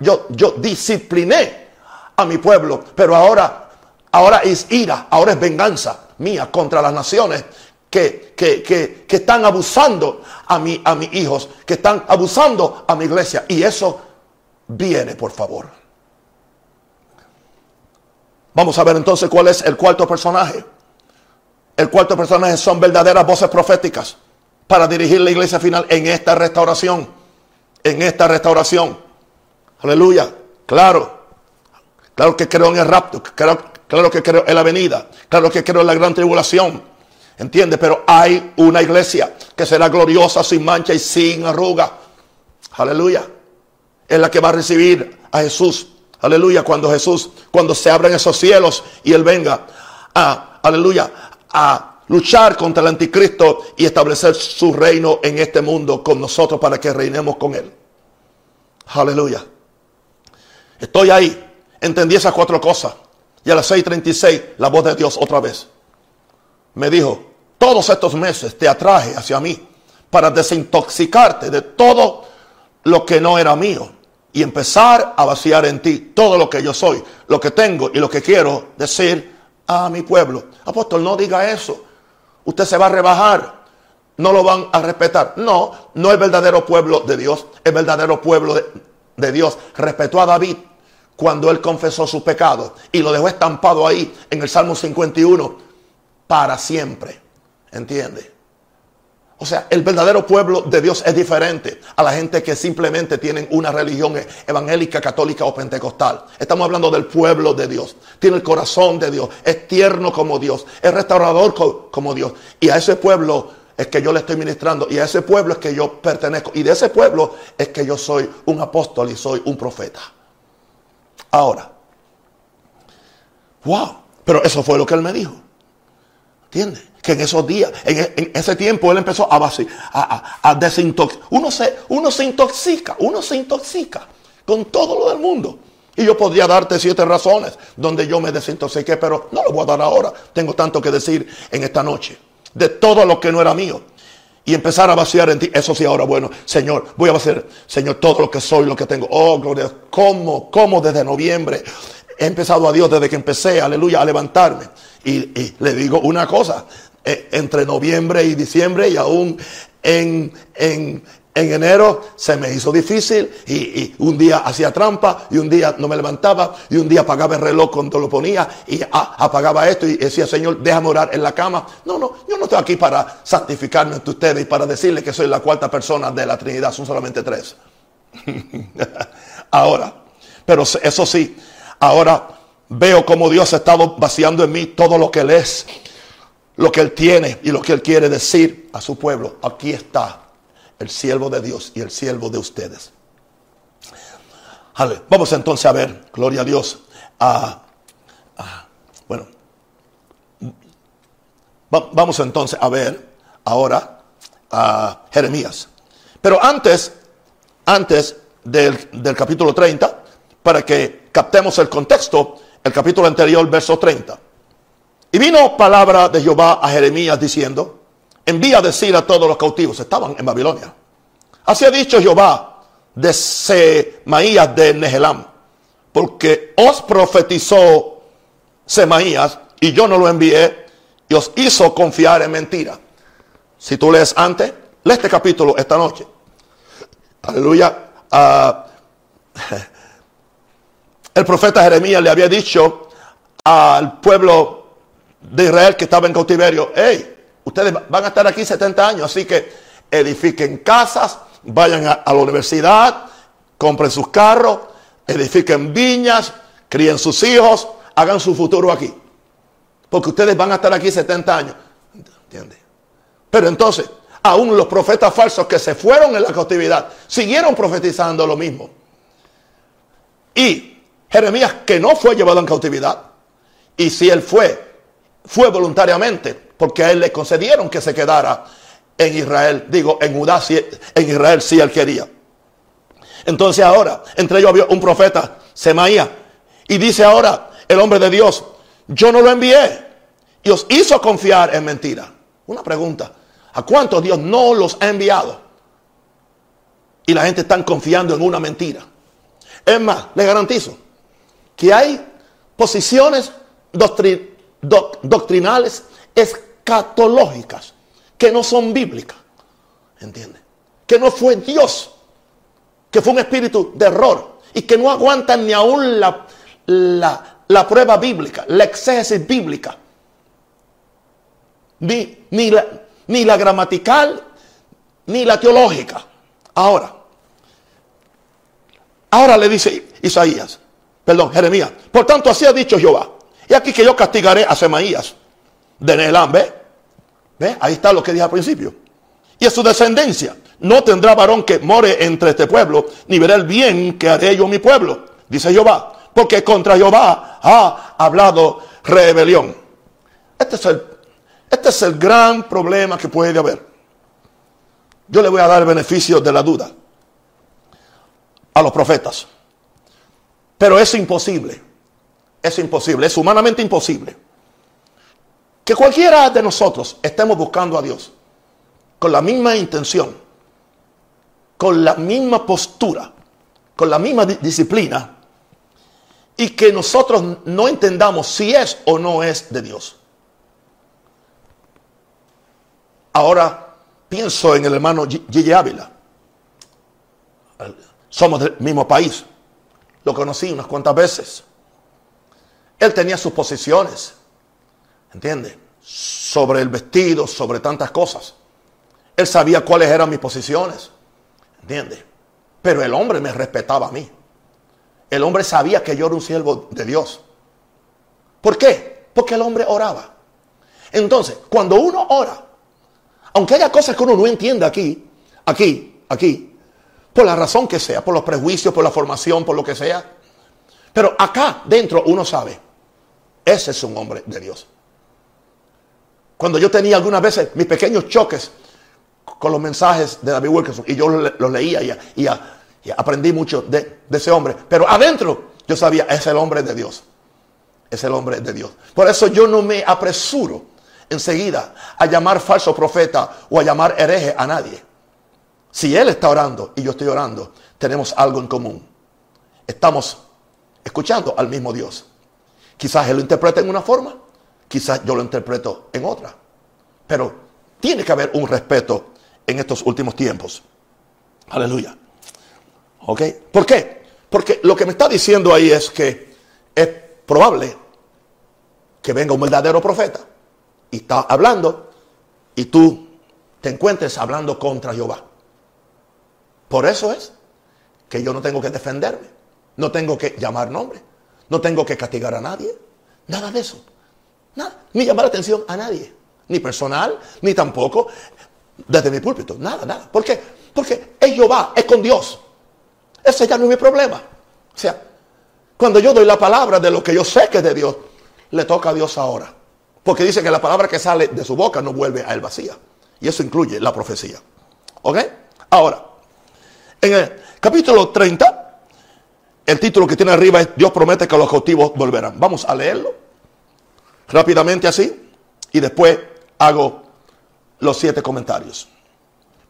Yo, yo discipliné a mi pueblo, pero ahora, ahora es ira, ahora es venganza mía contra las naciones que, que, están abusando a, mi, a mis hijos, que están abusando a mi iglesia. Y eso viene, por favor. Vamos a ver entonces cuál es el cuarto personaje. El cuarto personaje son verdaderas voces proféticas para dirigir la iglesia final en esta restauración. En esta restauración. Aleluya. Claro. Claro que creo en el rapto. Claro, que creo en la venida. Claro que creo en la gran tribulación. ¿Entiende? Pero hay una iglesia que será gloriosa, sin mancha y sin arruga. Aleluya. Es la que va a recibir a Jesús. Aleluya. Cuando Jesús, cuando se abran esos cielos y Él venga a, aleluya, a luchar contra el anticristo y establecer su reino en este mundo con nosotros para que reinemos con él. Aleluya. Estoy ahí. Entendí esas cuatro cosas. Y a las 6:36 la voz de Dios otra vez me dijo, todos estos meses te atraje hacia mí para desintoxicarte de todo lo que no era mío y empezar a vaciar en ti todo lo que yo soy, lo que tengo y lo que quiero decir a mi pueblo. Apóstol, no diga eso. Usted se va a rebajar. No lo van a respetar. No, no es verdadero pueblo de Dios. Es verdadero pueblo de, Dios. Respetó a David cuando él confesó su pecado y lo dejó estampado ahí en el Salmo 51 para siempre. ¿Entiende? O sea, el verdadero pueblo de Dios es diferente a la gente que simplemente tienen una religión evangélica, católica o pentecostal. Estamos hablando del pueblo de Dios. Tiene el corazón de Dios. Es tierno como Dios. Es restaurador como Dios. Y a ese pueblo es que yo le estoy ministrando. Y a ese pueblo es que yo pertenezco. Y de ese pueblo es que yo soy un apóstol y soy un profeta. Ahora. Wow. Pero eso fue lo que él me dijo. ¿Entiendes? Que en esos días, en, ese tiempo él empezó a, a, a, desintoxicar. Uno se, uno se intoxica, uno se intoxica con todo lo del mundo. Y yo podría darte siete razones donde yo me desintoxiqué, pero no lo voy a dar ahora. Tengo tanto que decir en esta noche. De todo lo que no era mío. Y empezar a vaciar en ti. Eso sí, ahora, bueno, Señor, voy a vaciar, Señor, todo lo que soy, lo que tengo. Oh, gloria. ¿Cómo? ¿Cómo desde noviembre? He empezado a Dios desde que empecé, aleluya, a levantarme. Y, le digo una cosa, entre noviembre y diciembre y aún en, en, enero se me hizo difícil y, un día hacía trampa y un día no me levantaba y un día apagaba el reloj cuando lo ponía y apagaba esto y decía, Señor, déjame orar en la cama. No, no, yo no estoy aquí para santificarme ante ustedes y para decirles que soy la cuarta persona de la Trinidad, son solamente tres. Ahora, pero eso sí, Ahora veo como Dios ha estado vaciando en mí todo lo que Él es, lo que Él tiene y lo que Él quiere decir a su pueblo. Aquí está el siervo de Dios y el siervo de ustedes. Vamos entonces a ver, gloria a Dios. bueno, vamos entonces a ver ahora a Jeremías. Pero antes, antes del, del capítulo 30, para que captemos el contexto, el capítulo anterior, verso 30. Y vino palabra de Jehová a Jeremías diciendo, envía a decir a todos los cautivos, estaban en Babilonia. Así ha dicho Jehová de Semaías de Nehelam, porque os profetizó Semaías y yo no lo envié y os hizo confiar en mentira. Si tú lees antes, lee este capítulo esta noche. Aleluya. Uh, el profeta Jeremías le había dicho al pueblo de Israel que estaba en cautiverio, hey, ustedes van a estar aquí 70 años, así que edifiquen casas, vayan a, la universidad, compren sus carros, edifiquen viñas, críen sus hijos, hagan su futuro aquí. Porque ustedes van a estar aquí 70 años. Pero entonces, aún los profetas falsos que se fueron en la cautividad siguieron profetizando lo mismo. Y Jeremías que no fue llevado en cautividad. Y si él fue, fue voluntariamente, porque a él le concedieron que se quedara en Israel. Digo, en Judá, en Israel sí él quería. Entonces ahora, entre ellos había un profeta, Semaía, y dice ahora el hombre de Dios, yo no lo envié y os hizo confiar en mentira. Una pregunta, ¿a cuántos Dios no los ha enviado? Y la gente está confiando en una mentira. Es más, le garantizo, que hay posiciones doctrinales escatológicas que no son bíblicas. ¿Entiende? Que no fue Dios, que fue un espíritu de error y que no aguantan ni aún la, la, prueba bíblica, la exégesis bíblica, ni, ni, la, ni la gramatical, ni la teológica. Ahora, ahora le dice Isaías, perdón, Jeremías. Por tanto, así ha dicho Jehová. Y aquí que yo castigaré a Semaías de Neelán, ¿ve? ¿Ve? Ahí está lo que dije al principio. Y a su descendencia no tendrá varón que more entre este pueblo, ni verá el bien que haré yo mi pueblo, dice Jehová. Porque contra Jehová ha hablado rebelión. Este es el, este es el gran problema que puede haber. Yo le voy a dar el beneficio de la duda a los profetas. Pero es imposible, es imposible, es humanamente imposible que cualquiera de nosotros estemos buscando a Dios con la misma intención, con la misma postura, con la misma disciplina y que nosotros no entendamos si es o no es de Dios. Ahora pienso en el hermano Gigi Ávila. Somos del mismo país. Lo conocí unas cuantas veces. Él tenía sus posiciones, ¿entiende? Sobre el vestido, sobre tantas cosas. Él sabía cuáles eran mis posiciones. ¿Entiendes? Pero el hombre me respetaba a mí. El hombre sabía que yo era un siervo de Dios. ¿Por qué? Porque el hombre oraba. Entonces, cuando uno ora, aunque haya cosas que uno no entiende aquí, aquí, aquí, por la razón que sea, por los prejuicios, por la formación, por lo que sea, pero acá dentro uno sabe, ese es un hombre de Dios. Cuando yo tenía algunas veces mis pequeños choques con los mensajes de David Wilkerson y yo los leía y, aprendí mucho de, de ese hombre, pero adentro yo sabía, es el hombre de Dios. Es el hombre de Dios. Por eso yo no me apresuro enseguida a llamar falso profeta o a llamar hereje a nadie. Si él está orando y yo estoy orando, tenemos algo en común. Estamos escuchando al mismo Dios. Quizás él lo interprete en una forma, quizás yo lo interpreto en otra. Pero tiene que haber un respeto en estos últimos tiempos. Aleluya. ¿Ok? ¿Por qué? Porque lo que me está diciendo ahí es que es probable que venga un verdadero profeta y está hablando y tú te encuentres hablando contra Jehová. Por eso es que yo no tengo que defenderme, no tengo que llamar nombre, no tengo que castigar a nadie, nada de eso. Nada, ni llamar la atención a nadie, ni personal, ni tampoco desde mi púlpito, nada, nada. ¿Por qué? Porque es Jehová, es con Dios. Ese ya no es mi problema. O sea, cuando yo doy la palabra de lo que yo sé que es de Dios, le toca a Dios ahora. Porque dice que la palabra que sale de su boca no vuelve a él vacía. Y eso incluye la profecía. ¿Ok? Ahora, en el capítulo 30, el título que tiene arriba es Dios promete que los cautivos volverán. Vamos a leerlo rápidamente así y después hago los siete comentarios.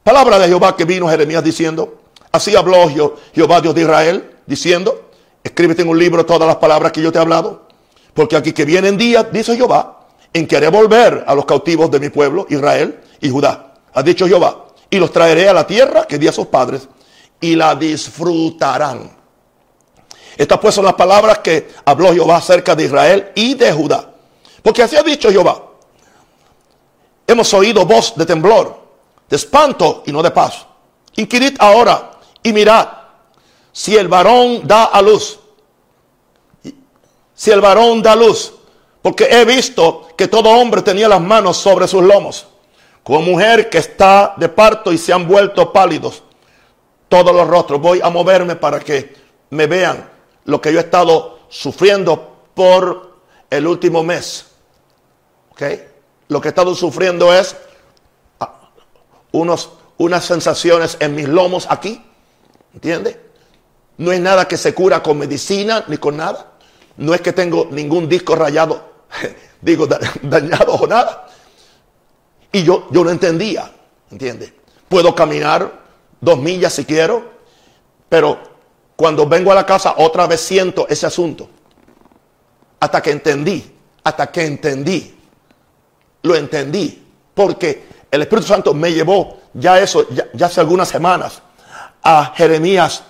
Palabra de Jehová que vino Jeremías diciendo, así habló Jehová Dios de Israel, diciendo, Escríbete en un libro todas las palabras que yo te he hablado. Porque aquí que vienen días, dice Jehová, en que haré volver a los cautivos de mi pueblo, Israel y Judá. Ha dicho Jehová. Y los traeré a la tierra que di a sus padres y la disfrutarán. Estas pues son las palabras que habló Jehová acerca de Israel y de Judá. Porque así ha dicho Jehová. Hemos oído voz de temblor, de espanto y no de paz. Inquirid ahora y mirad si el varón da a luz, si el varón da luz, porque he visto que todo hombre tenía las manos sobre sus lomos, como mujer que está de parto y se han vuelto pálidos todos los rostros. Voy a moverme para que me vean lo que yo he estado sufriendo por el último mes. ¿Ok? Lo que he estado sufriendo es ah, unos, unas sensaciones en mis lomos aquí. ¿Entiende? No es nada que se cura con medicina ni con nada. No es que tengo ningún disco rayado, digo, dañado o nada. Y yo, yo no entendía, ¿entiendes? Puedo caminar dos millas si quiero, pero cuando vengo a la casa otra vez siento ese asunto. Hasta que entendí, hasta que entendí, lo entendí, porque el Espíritu Santo me llevó ya eso, ya hace algunas semanas, a Jeremías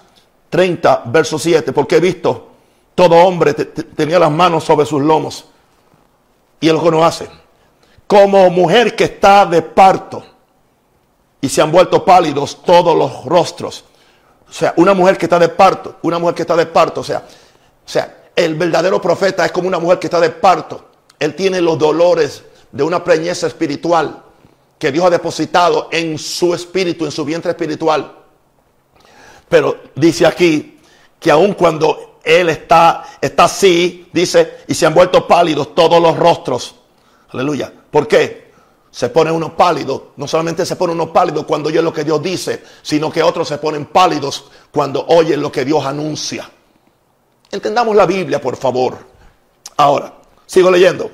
30, verso 7, porque he visto todo hombre tenía las manos sobre sus lomos. Y él lo que no hace. Como mujer que está de parto y se han vuelto pálidos todos los rostros. O sea, una mujer que está de parto, una mujer que está de parto, o sea, o sea, el verdadero profeta es como una mujer que está de parto. Él tiene los dolores de una preñeza espiritual que Dios ha depositado en su espíritu, en su vientre espiritual. Pero dice aquí que aun cuando él está, está así, dice, y se han vuelto pálidos todos los rostros. Aleluya. ¿Por qué? Se pone uno pálido. No solamente se pone uno pálido cuando oye lo que Dios dice, sino que otros se ponen pálidos cuando oyen lo que Dios anuncia. Entendamos la Biblia, por favor. Ahora, sigo leyendo.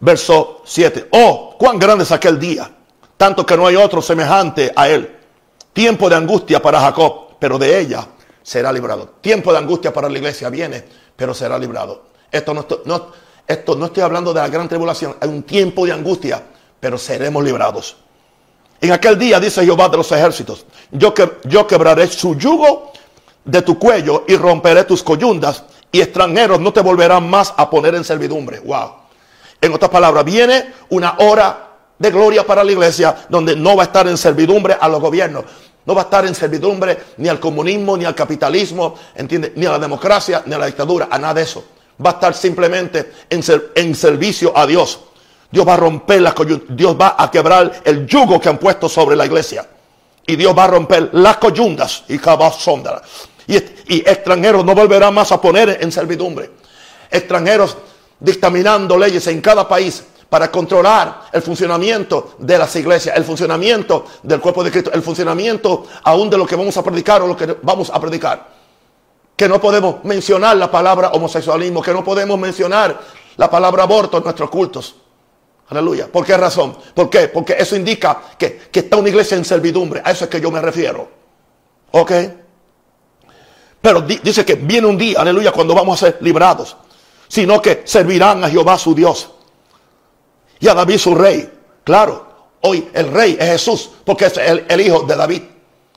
Verso 7. Oh, cuán grande es aquel día, tanto que no hay otro semejante a él Tiempo de angustia para Jacob, pero de ella será librado. Tiempo de angustia para la iglesia viene, pero será librado. Esto no, no, esto no estoy hablando de la gran tribulación, hay un tiempo de angustia, pero seremos librados. En aquel día, dice Jehová de los ejércitos, yo, que, yo quebraré su yugo de tu cuello y romperé tus coyundas y extranjeros no te volverán más a poner en servidumbre. Wow. En otras palabras, viene una hora de gloria para la iglesia donde no va a estar en servidumbre a los gobiernos. No va a estar en servidumbre ni al comunismo, ni al capitalismo, ¿entiende? ni a la democracia, ni a la dictadura, a nada de eso. Va a estar simplemente en, en servicio a Dios. Dios va a romper las Dios va a quebrar el yugo que han puesto sobre la iglesia. Y Dios va a romper las coyundas y Y, y extranjeros no volverán más a poner en servidumbre. Extranjeros dictaminando leyes en cada país para controlar el funcionamiento de las iglesias, el funcionamiento del cuerpo de Cristo, el funcionamiento aún de lo que vamos a predicar o lo que vamos a predicar. Que no podemos mencionar la palabra homosexualismo, que no podemos mencionar la palabra aborto en nuestros cultos. Aleluya. ¿Por qué razón? ¿Por qué? Porque eso indica que, que está una iglesia en servidumbre. A eso es que yo me refiero. ¿Ok? Pero dice que viene un día, aleluya, cuando vamos a ser librados. Sino que servirán a Jehová su Dios. Y a David su rey. Claro, hoy el rey es Jesús, porque es el, el hijo de David.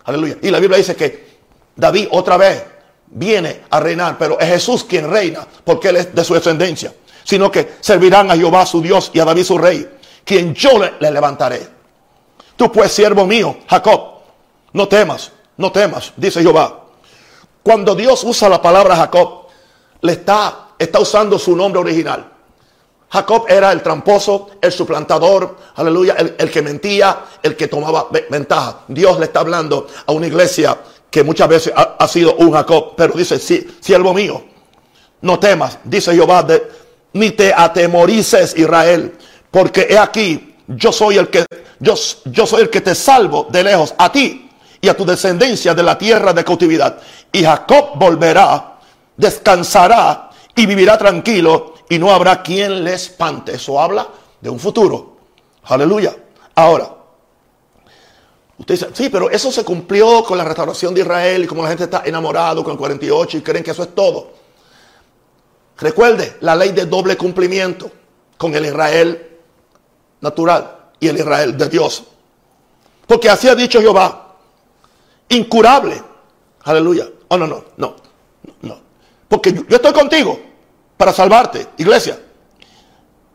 Aleluya. Y la Biblia dice que David otra vez viene a reinar, pero es Jesús quien reina, porque él es de su descendencia sino que servirán a Jehová su Dios y a David su rey, quien yo le, levantaré. Tú pues, siervo mío, Jacob, no temas, no temas, dice Jehová. Cuando Dios usa la palabra Jacob, le está, está usando su nombre original. Jacob era el tramposo, el suplantador, aleluya, el, que mentía, el que tomaba ventaja. Dios le está hablando a una iglesia que muchas veces ha, ha sido un Jacob, pero dice, sí, siervo mío, no temas, dice Jehová de, ni te atemorices, Israel, porque he aquí, yo soy el que yo, yo soy el que te salvo de lejos a ti y a tu descendencia de la tierra de cautividad. Y Jacob volverá, descansará y vivirá tranquilo y no habrá quien le espante. Eso habla de un futuro. Aleluya. Ahora, usted dice, sí, pero eso se cumplió con la restauración de Israel y como la gente está enamorado con el 48 y creen que eso es todo. Recuerde la ley de doble cumplimiento con el Israel natural y el Israel de Dios. Porque así ha dicho Jehová, incurable. Aleluya. Oh, no, no, no, no. Porque yo, estoy contigo para salvarte, iglesia.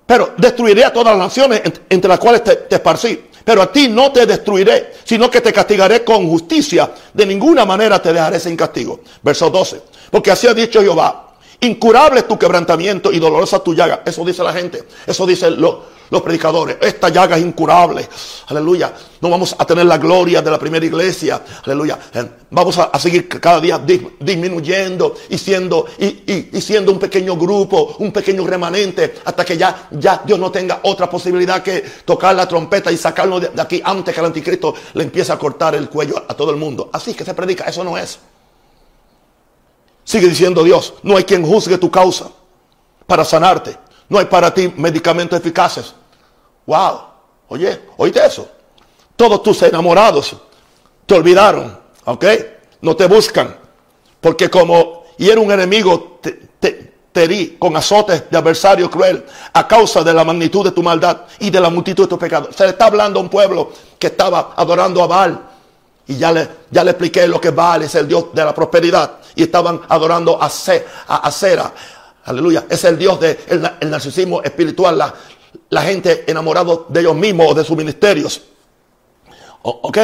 Pero destruiré a todas las naciones entre las cuales te, te esparcí. Pero a ti no te destruiré, sino que te castigaré con justicia. De ninguna manera te dejaré sin castigo. Verso 12. Porque así ha dicho Jehová, Incurable tu quebrantamiento y dolorosa tu llaga. Eso dice la gente. Eso dicen los predicadores. Esta llaga es incurable. Aleluya. No vamos a tener la gloria de la primera iglesia. Aleluya. Eh, vamos a, seguir cada día disminuyendo y siendo, y, siendo un pequeño grupo, un pequeño remanente, hasta que ya, ya Dios no tenga otra posibilidad que tocar la trompeta y sacarlo de, aquí antes que el anticristo le empiece a cortar el cuello a todo el mundo. Así que se predica. Eso no es. Sigue diciendo Dios, no hay quien juzgue tu causa para sanarte. No hay para ti medicamentos eficaces. Wow. Oye, oíste eso. Todos tus enamorados te olvidaron. ¿Ok? No te buscan. Porque como y era un enemigo, te, te, te con azotes de adversario cruel a causa de la magnitud de tu maldad y de la multitud de tus pecados. Se le está hablando a un pueblo que estaba adorando a Baal y ya le, ya le expliqué lo que vale, es el Dios de la prosperidad. Y estaban adorando a, Cera. Aleluya. Es el Dios del de el narcisismo espiritual. La, la gente enamorada de ellos mismos o de sus ministerios. ok.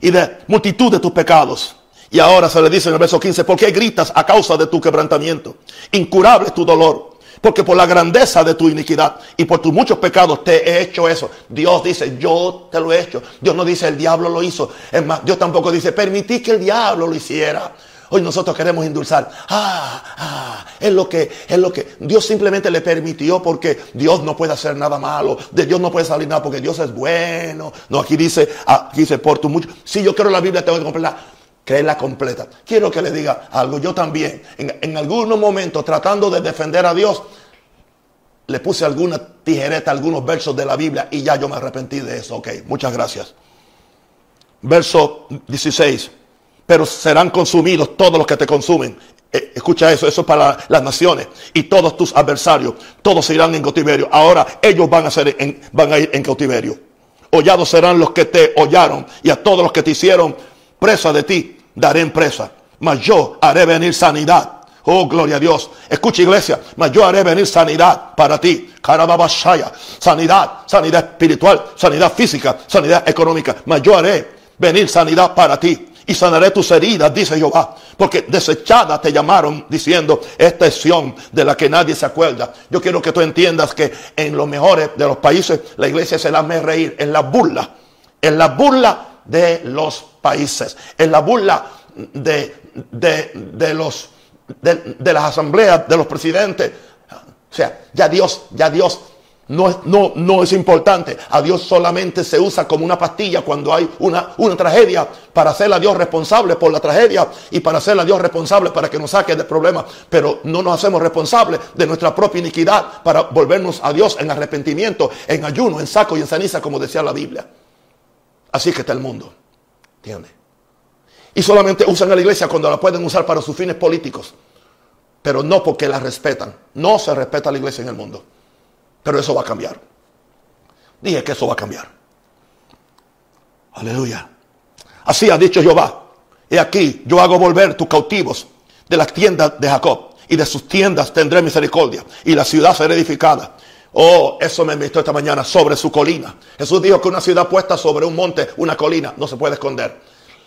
Y de multitud de tus pecados. Y ahora se le dice en el verso 15, ¿por qué gritas a causa de tu quebrantamiento? Incurable es tu dolor porque por la grandeza de tu iniquidad y por tus muchos pecados te he hecho eso. Dios dice, yo te lo he hecho. Dios no dice, el diablo lo hizo. Es más, Dios tampoco dice, permití que el diablo lo hiciera. Hoy nosotros queremos endulzar. Ah, ah, es lo que, es lo que Dios simplemente le permitió porque Dios no puede hacer nada malo. De Dios no puede salir nada porque Dios es bueno. No, aquí dice, aquí dice, por tu mucho. Si yo quiero la Biblia, tengo que comprarla la completa. Quiero que le diga algo. Yo también, en, en algunos momentos, tratando de defender a Dios, le puse alguna tijereta, algunos versos de la Biblia y ya yo me arrepentí de eso. Ok, muchas gracias. Verso 16. Pero serán consumidos todos los que te consumen. Eh, escucha eso, eso es para las naciones y todos tus adversarios, todos irán en cautiverio. Ahora ellos van a, ser van a ir en cautiverio. Hollados serán los que te hollaron y a todos los que te hicieron presa de ti daré presa. Mas yo haré venir sanidad Oh, gloria a Dios. Escucha iglesia, mas yo haré venir sanidad para ti. Carababashaya. Sanidad, sanidad espiritual, sanidad física, sanidad económica. Mas yo haré venir sanidad para ti. Y sanaré tus heridas, dice Jehová. Porque desechada te llamaron diciendo, esta es de la que nadie se acuerda. Yo quiero que tú entiendas que en los mejores de los países la iglesia se la me reír. En la burla. En la burla de los países. En la burla de, de, de los de, las asambleas, de los presidentes. O sea, ya Dios, ya Dios no es, no, no es importante. A Dios solamente se usa como una pastilla cuando hay una, una tragedia para hacer a Dios responsable por la tragedia y para hacer a Dios responsable para que nos saque del problema. Pero no nos hacemos responsables de nuestra propia iniquidad para volvernos a Dios en arrepentimiento, en ayuno, en saco y en ceniza, como decía la Biblia. Así que está el mundo. ¿Entiendes? Y solamente usan a la iglesia cuando la pueden usar para sus fines políticos. Pero no porque la respetan. No se respeta a la iglesia en el mundo. Pero eso va a cambiar. Dije que eso va a cambiar. Aleluya. Así ha dicho Jehová. He aquí, yo hago volver tus cautivos de las tiendas de Jacob. Y de sus tiendas tendré misericordia. Y la ciudad será edificada. Oh, eso me invitó esta mañana sobre su colina. Jesús dijo que una ciudad puesta sobre un monte, una colina, no se puede esconder.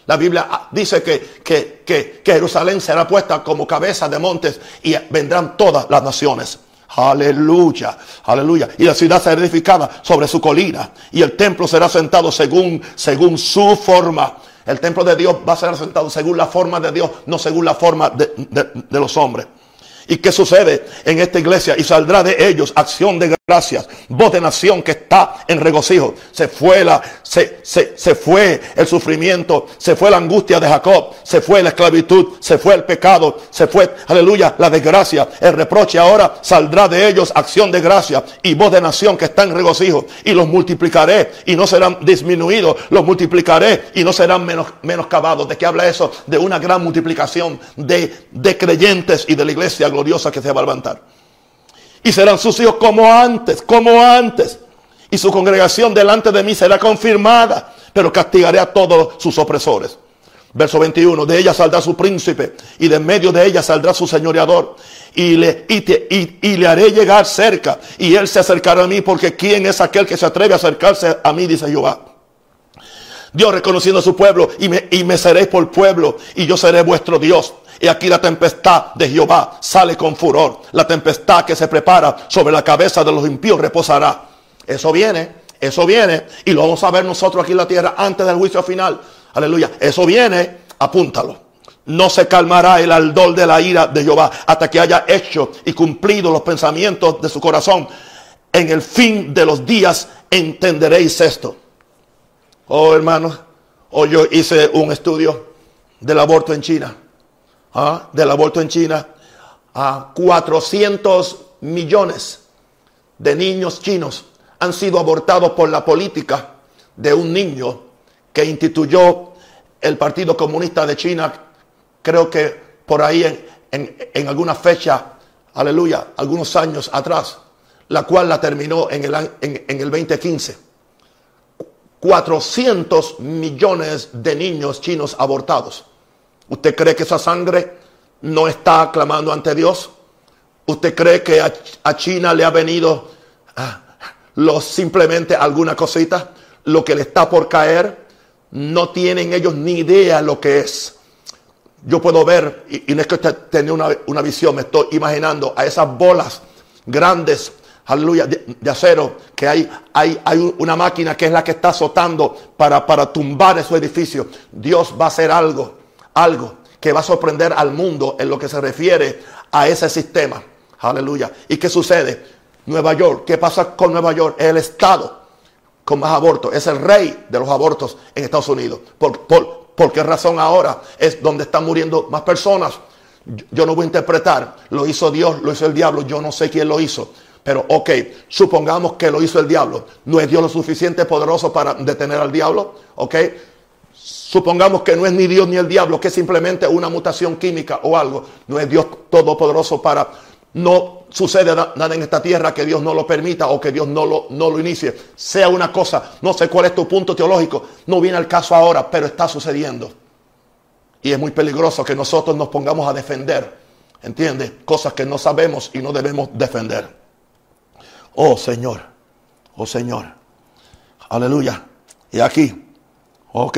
La Biblia ah, dice que, que, que, Jerusalén será puesta como cabeza de montes y vendrán todas las naciones. Aleluya, aleluya. Y la ciudad será edificada sobre su colina. Y el templo será sentado según, según su forma. El templo de Dios va a ser asentado según la forma de Dios, no según la forma de, de los hombres. ¿Y qué sucede en esta iglesia? Y saldrá de ellos acción de gracias, voz de nación que está en regocijo. Se fue la, se, se, se fue el sufrimiento, se fue la angustia de Jacob, se fue la esclavitud, se fue el pecado, se fue, aleluya, la desgracia, el reproche. Ahora saldrá de ellos acción de gracia y voz de nación que está en regocijo. Y los multiplicaré y no serán disminuidos, los multiplicaré y no serán menos, menoscabados. ¿De qué habla eso? De una gran multiplicación de, de creyentes y de la iglesia gloriosa que se va a levantar. Y serán sus hijos como antes, como antes. Y su congregación delante de mí será confirmada, pero castigaré a todos sus opresores. Verso 21, de ella saldrá su príncipe y de medio de ella saldrá su señoreador. Y le, y, y, le haré llegar cerca y él se acercará a mí porque ¿quién es aquel que se atreve a acercarse a mí? Dice Jehová. Dios reconociendo a su pueblo y me, y me seréis por pueblo y yo seré vuestro Dios. Y aquí la tempestad de Jehová sale con furor. La tempestad que se prepara sobre la cabeza de los impíos reposará. Eso viene, eso viene. Y lo vamos a ver nosotros aquí en la tierra antes del juicio final. Aleluya. Eso viene, apúntalo. No se calmará el ardor de la ira de Jehová hasta que haya hecho y cumplido los pensamientos de su corazón. En el fin de los días entenderéis esto. Oh hermanos, hoy yo hice un estudio del aborto en China. ¿ah? del aborto en China a 400 millones de niños chinos han sido abortados por la política de un niño que instituyó el Partido Comunista de China, creo que por ahí en, alguna fecha, aleluya, algunos años atrás, la cual la terminó en el, en, en el 2015. 400 millones de niños chinos abortados. ¿Usted cree que esa sangre no está clamando ante Dios? ¿Usted cree que a, China le ha venido ah, simplemente alguna cosita? Lo que le está por caer, no tienen ellos ni idea lo que es. Yo puedo ver, y, no es que usted tenga una, visión, me estoy imaginando a esas bolas grandes, aleluya, de, acero, que hay, hay, hay, una máquina que es la que está azotando para, para tumbar esos edificios. Dios va a hacer algo algo que va a sorprender al mundo en lo que se refiere a ese sistema. Aleluya. ¿Y qué sucede? Nueva York. ¿Qué pasa con Nueva York? Es el estado con más abortos. Es el rey de los abortos en Estados Unidos. ¿Por, por, qué razón ahora? Es donde están muriendo más personas. Yo no voy a interpretar. Lo hizo Dios, lo hizo el diablo. Yo no sé quién lo hizo. Pero ok, supongamos que lo hizo el diablo. ¿No es Dios lo suficiente poderoso para detener al diablo? Ok. Supongamos que no es ni Dios ni el diablo, que es simplemente una mutación química o algo. No es Dios todopoderoso para... No sucede nada en esta tierra que Dios no lo permita o que Dios no lo, no lo inicie. Sea una cosa, no sé cuál es tu punto teológico, no viene al caso ahora, pero está sucediendo. Y es muy peligroso que nosotros nos pongamos a defender ¿entiende? Cosas que no sabemos y no debemos defender. Oh Señor, oh Señor, aleluya. Y aquí, ok,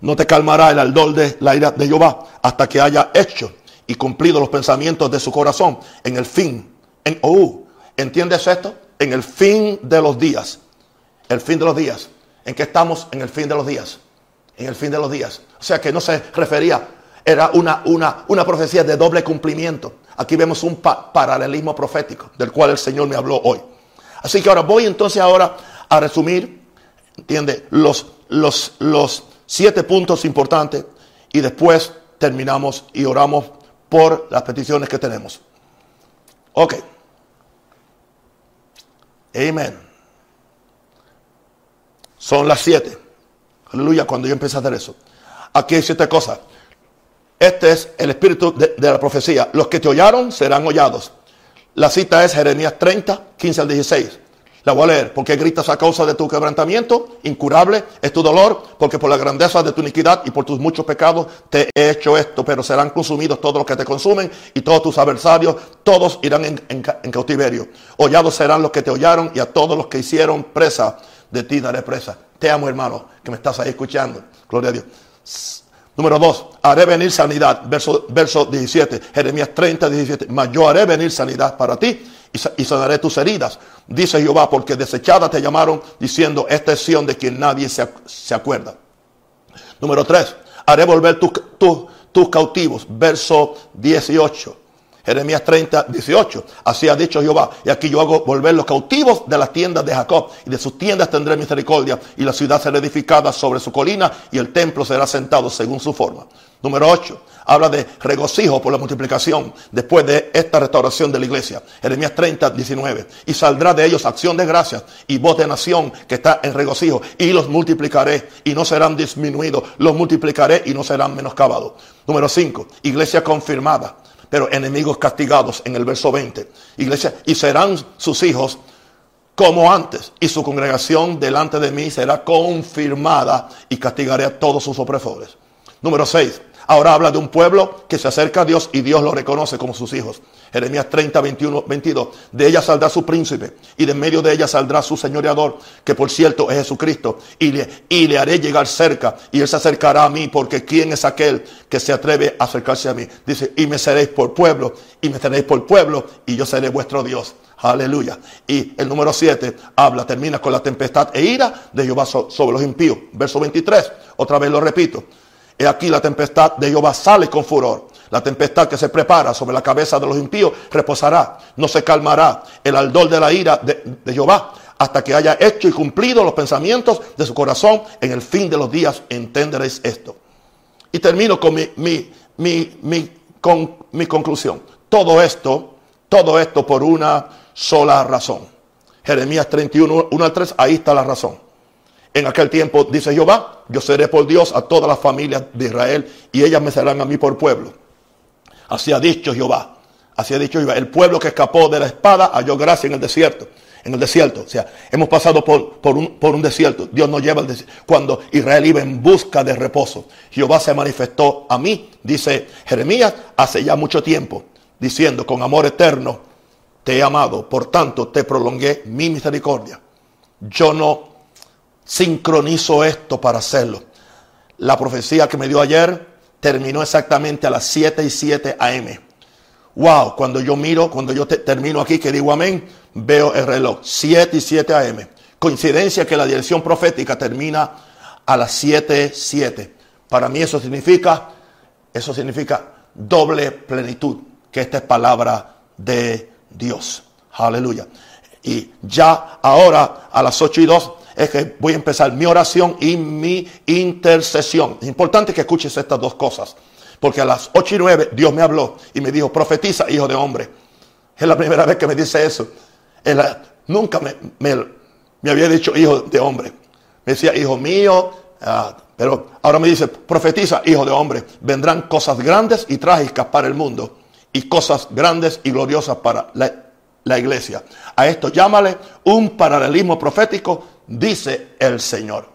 no te calmará el ardor de la ira de Jehová hasta que haya hecho y cumplido los pensamientos de su corazón en el fin. En, oh, ¿Entiendes esto? En el fin de los días. El fin de los días. ¿En qué estamos? En el fin de los días. En el fin de los días. O sea que no se refería, era una, una, una profecía de doble cumplimiento. Aquí vemos un paralelismo profético del cual el Señor me habló hoy. Así que ahora voy entonces ahora a resumir, ¿entiende? Los, los, los siete puntos importantes y después terminamos y oramos por las peticiones que tenemos. Ok. Amén. Son las siete. Aleluya, cuando yo empecé a hacer eso. Aquí hay siete cosas. Este es el espíritu de, la profecía. Los que te oyeron serán hollados. La cita es Jeremías 30, 15 al 16. La voy a leer. Porque gritas a causa de tu quebrantamiento, incurable es tu dolor, porque por la grandeza de tu iniquidad y por tus muchos pecados te he hecho esto, pero serán consumidos todos los que te consumen y todos tus adversarios, todos irán en, cautiverio. Hollados serán los que te hollaron y a todos los que hicieron presa de ti daré presa. Te amo, hermano, que me estás ahí escuchando. Gloria a Dios. Número 2, haré venir sanidad. Verso, verso 17, Jeremías 30, 17. Mas yo haré venir sanidad para ti y sanaré tus heridas. Dice Jehová, porque desechada te llamaron diciendo, esta es Sion de quien nadie se, acuerda. Número 3, haré volver tus cautivos. Verso 18. Jeremías 30, 18. Así ha dicho Jehová. Y aquí yo hago volver los cautivos de las tiendas de Jacob. Y de sus tiendas tendré misericordia. Y la ciudad será edificada sobre su colina. Y el templo será sentado según su forma. Número 8. Habla de regocijo por la multiplicación después de esta restauración de la iglesia. Jeremías 30, 19. Y saldrá de ellos acción de gracias y voz de nación que está en regocijo. Y los multiplicaré y no serán disminuidos. Los multiplicaré y no serán menoscabados. Número 5. Iglesia confirmada pero enemigos castigados en el verso 20. Iglesia, y serán sus hijos como antes, y su congregación delante de mí será confirmada y castigaré a todos sus opresores. Número 6. Ahora habla de un pueblo que se acerca a Dios y Dios lo reconoce como sus hijos. Jeremías 30, 21, 22. De ella saldrá su príncipe y de medio de ella saldrá su señoreador, que por cierto es Jesucristo. Y le, y le haré llegar cerca y él se acercará a mí porque ¿quién es aquel que se atreve a acercarse a mí? Dice, y me seréis por pueblo y me tenéis por pueblo y yo seré vuestro Dios. Aleluya. Y el número 7 habla, termina con la tempestad e ira de Jehová sobre los impíos. Verso 23. Otra vez lo repito. He aquí la tempestad de Jehová sale con furor. La tempestad que se prepara sobre la cabeza de los impíos reposará. No se calmará el ardor de la ira de, Jehová hasta que haya hecho y cumplido los pensamientos de su corazón en el fin de los días. Entenderéis esto. Y termino con mi, mi, mi, con, mi conclusión. Todo esto, todo esto por una sola razón. Jeremías 31, 1 al 3, ahí está la razón. En aquel tiempo, dice Jehová, yo seré por Dios a todas las familias de Israel y ellas me serán a mí por pueblo. Así ha dicho Jehová. Así ha dicho Jehová. El pueblo que escapó de la espada halló gracia en el desierto. En el desierto. O sea, hemos pasado por, un, desierto. Dios nos lleva al desierto. Cuando Israel iba en busca de reposo. Jehová se manifestó a mí, dice Jeremías, hace ya mucho tiempo. Diciendo, con amor eterno te he amado. Por tanto, te prolongué mi misericordia. Yo no sincronizo esto para hacerlo. La profecía que me dio ayer terminó exactamente a las 7 y 7 AM. Wow, cuando yo miro, cuando yo termino aquí, que digo amén, veo el reloj, 7 y 7 AM. Coincidencia que la dirección profética termina a las 7, 7. Para mí eso significa, eso significa doble plenitud, que esta es palabra de Dios. Aleluya. Y ya ahora a las 8 y 2 es que voy a empezar mi oración y mi intercesión. Es importante que escuches estas dos cosas. Porque a las 8 y 9 Dios me habló y me dijo, profetiza, hijo de hombre. Es la primera vez que me dice eso. nunca me, había dicho hijo de hombre. Me decía, hijo mío, ah, pero ahora me dice, profetiza, hijo de hombre. Vendrán cosas grandes y trágicas para el mundo y cosas grandes y gloriosas para la, la iglesia. A esto llámale un paralelismo profético dice el Señor.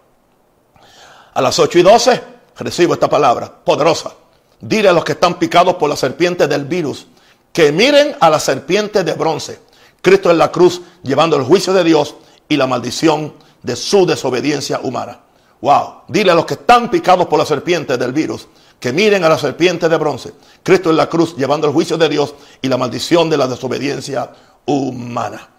A las 8 y 12 recibo esta palabra poderosa. Dile a los que están picados por la serpiente del virus que miren a la serpiente de bronce. Cristo en la cruz llevando el juicio de Dios y la maldición de su desobediencia humana. Wow, dile a los que están picados por la serpiente del virus que miren a la serpiente de bronce. Cristo en la cruz llevando el juicio de Dios y la maldición de la desobediencia humana.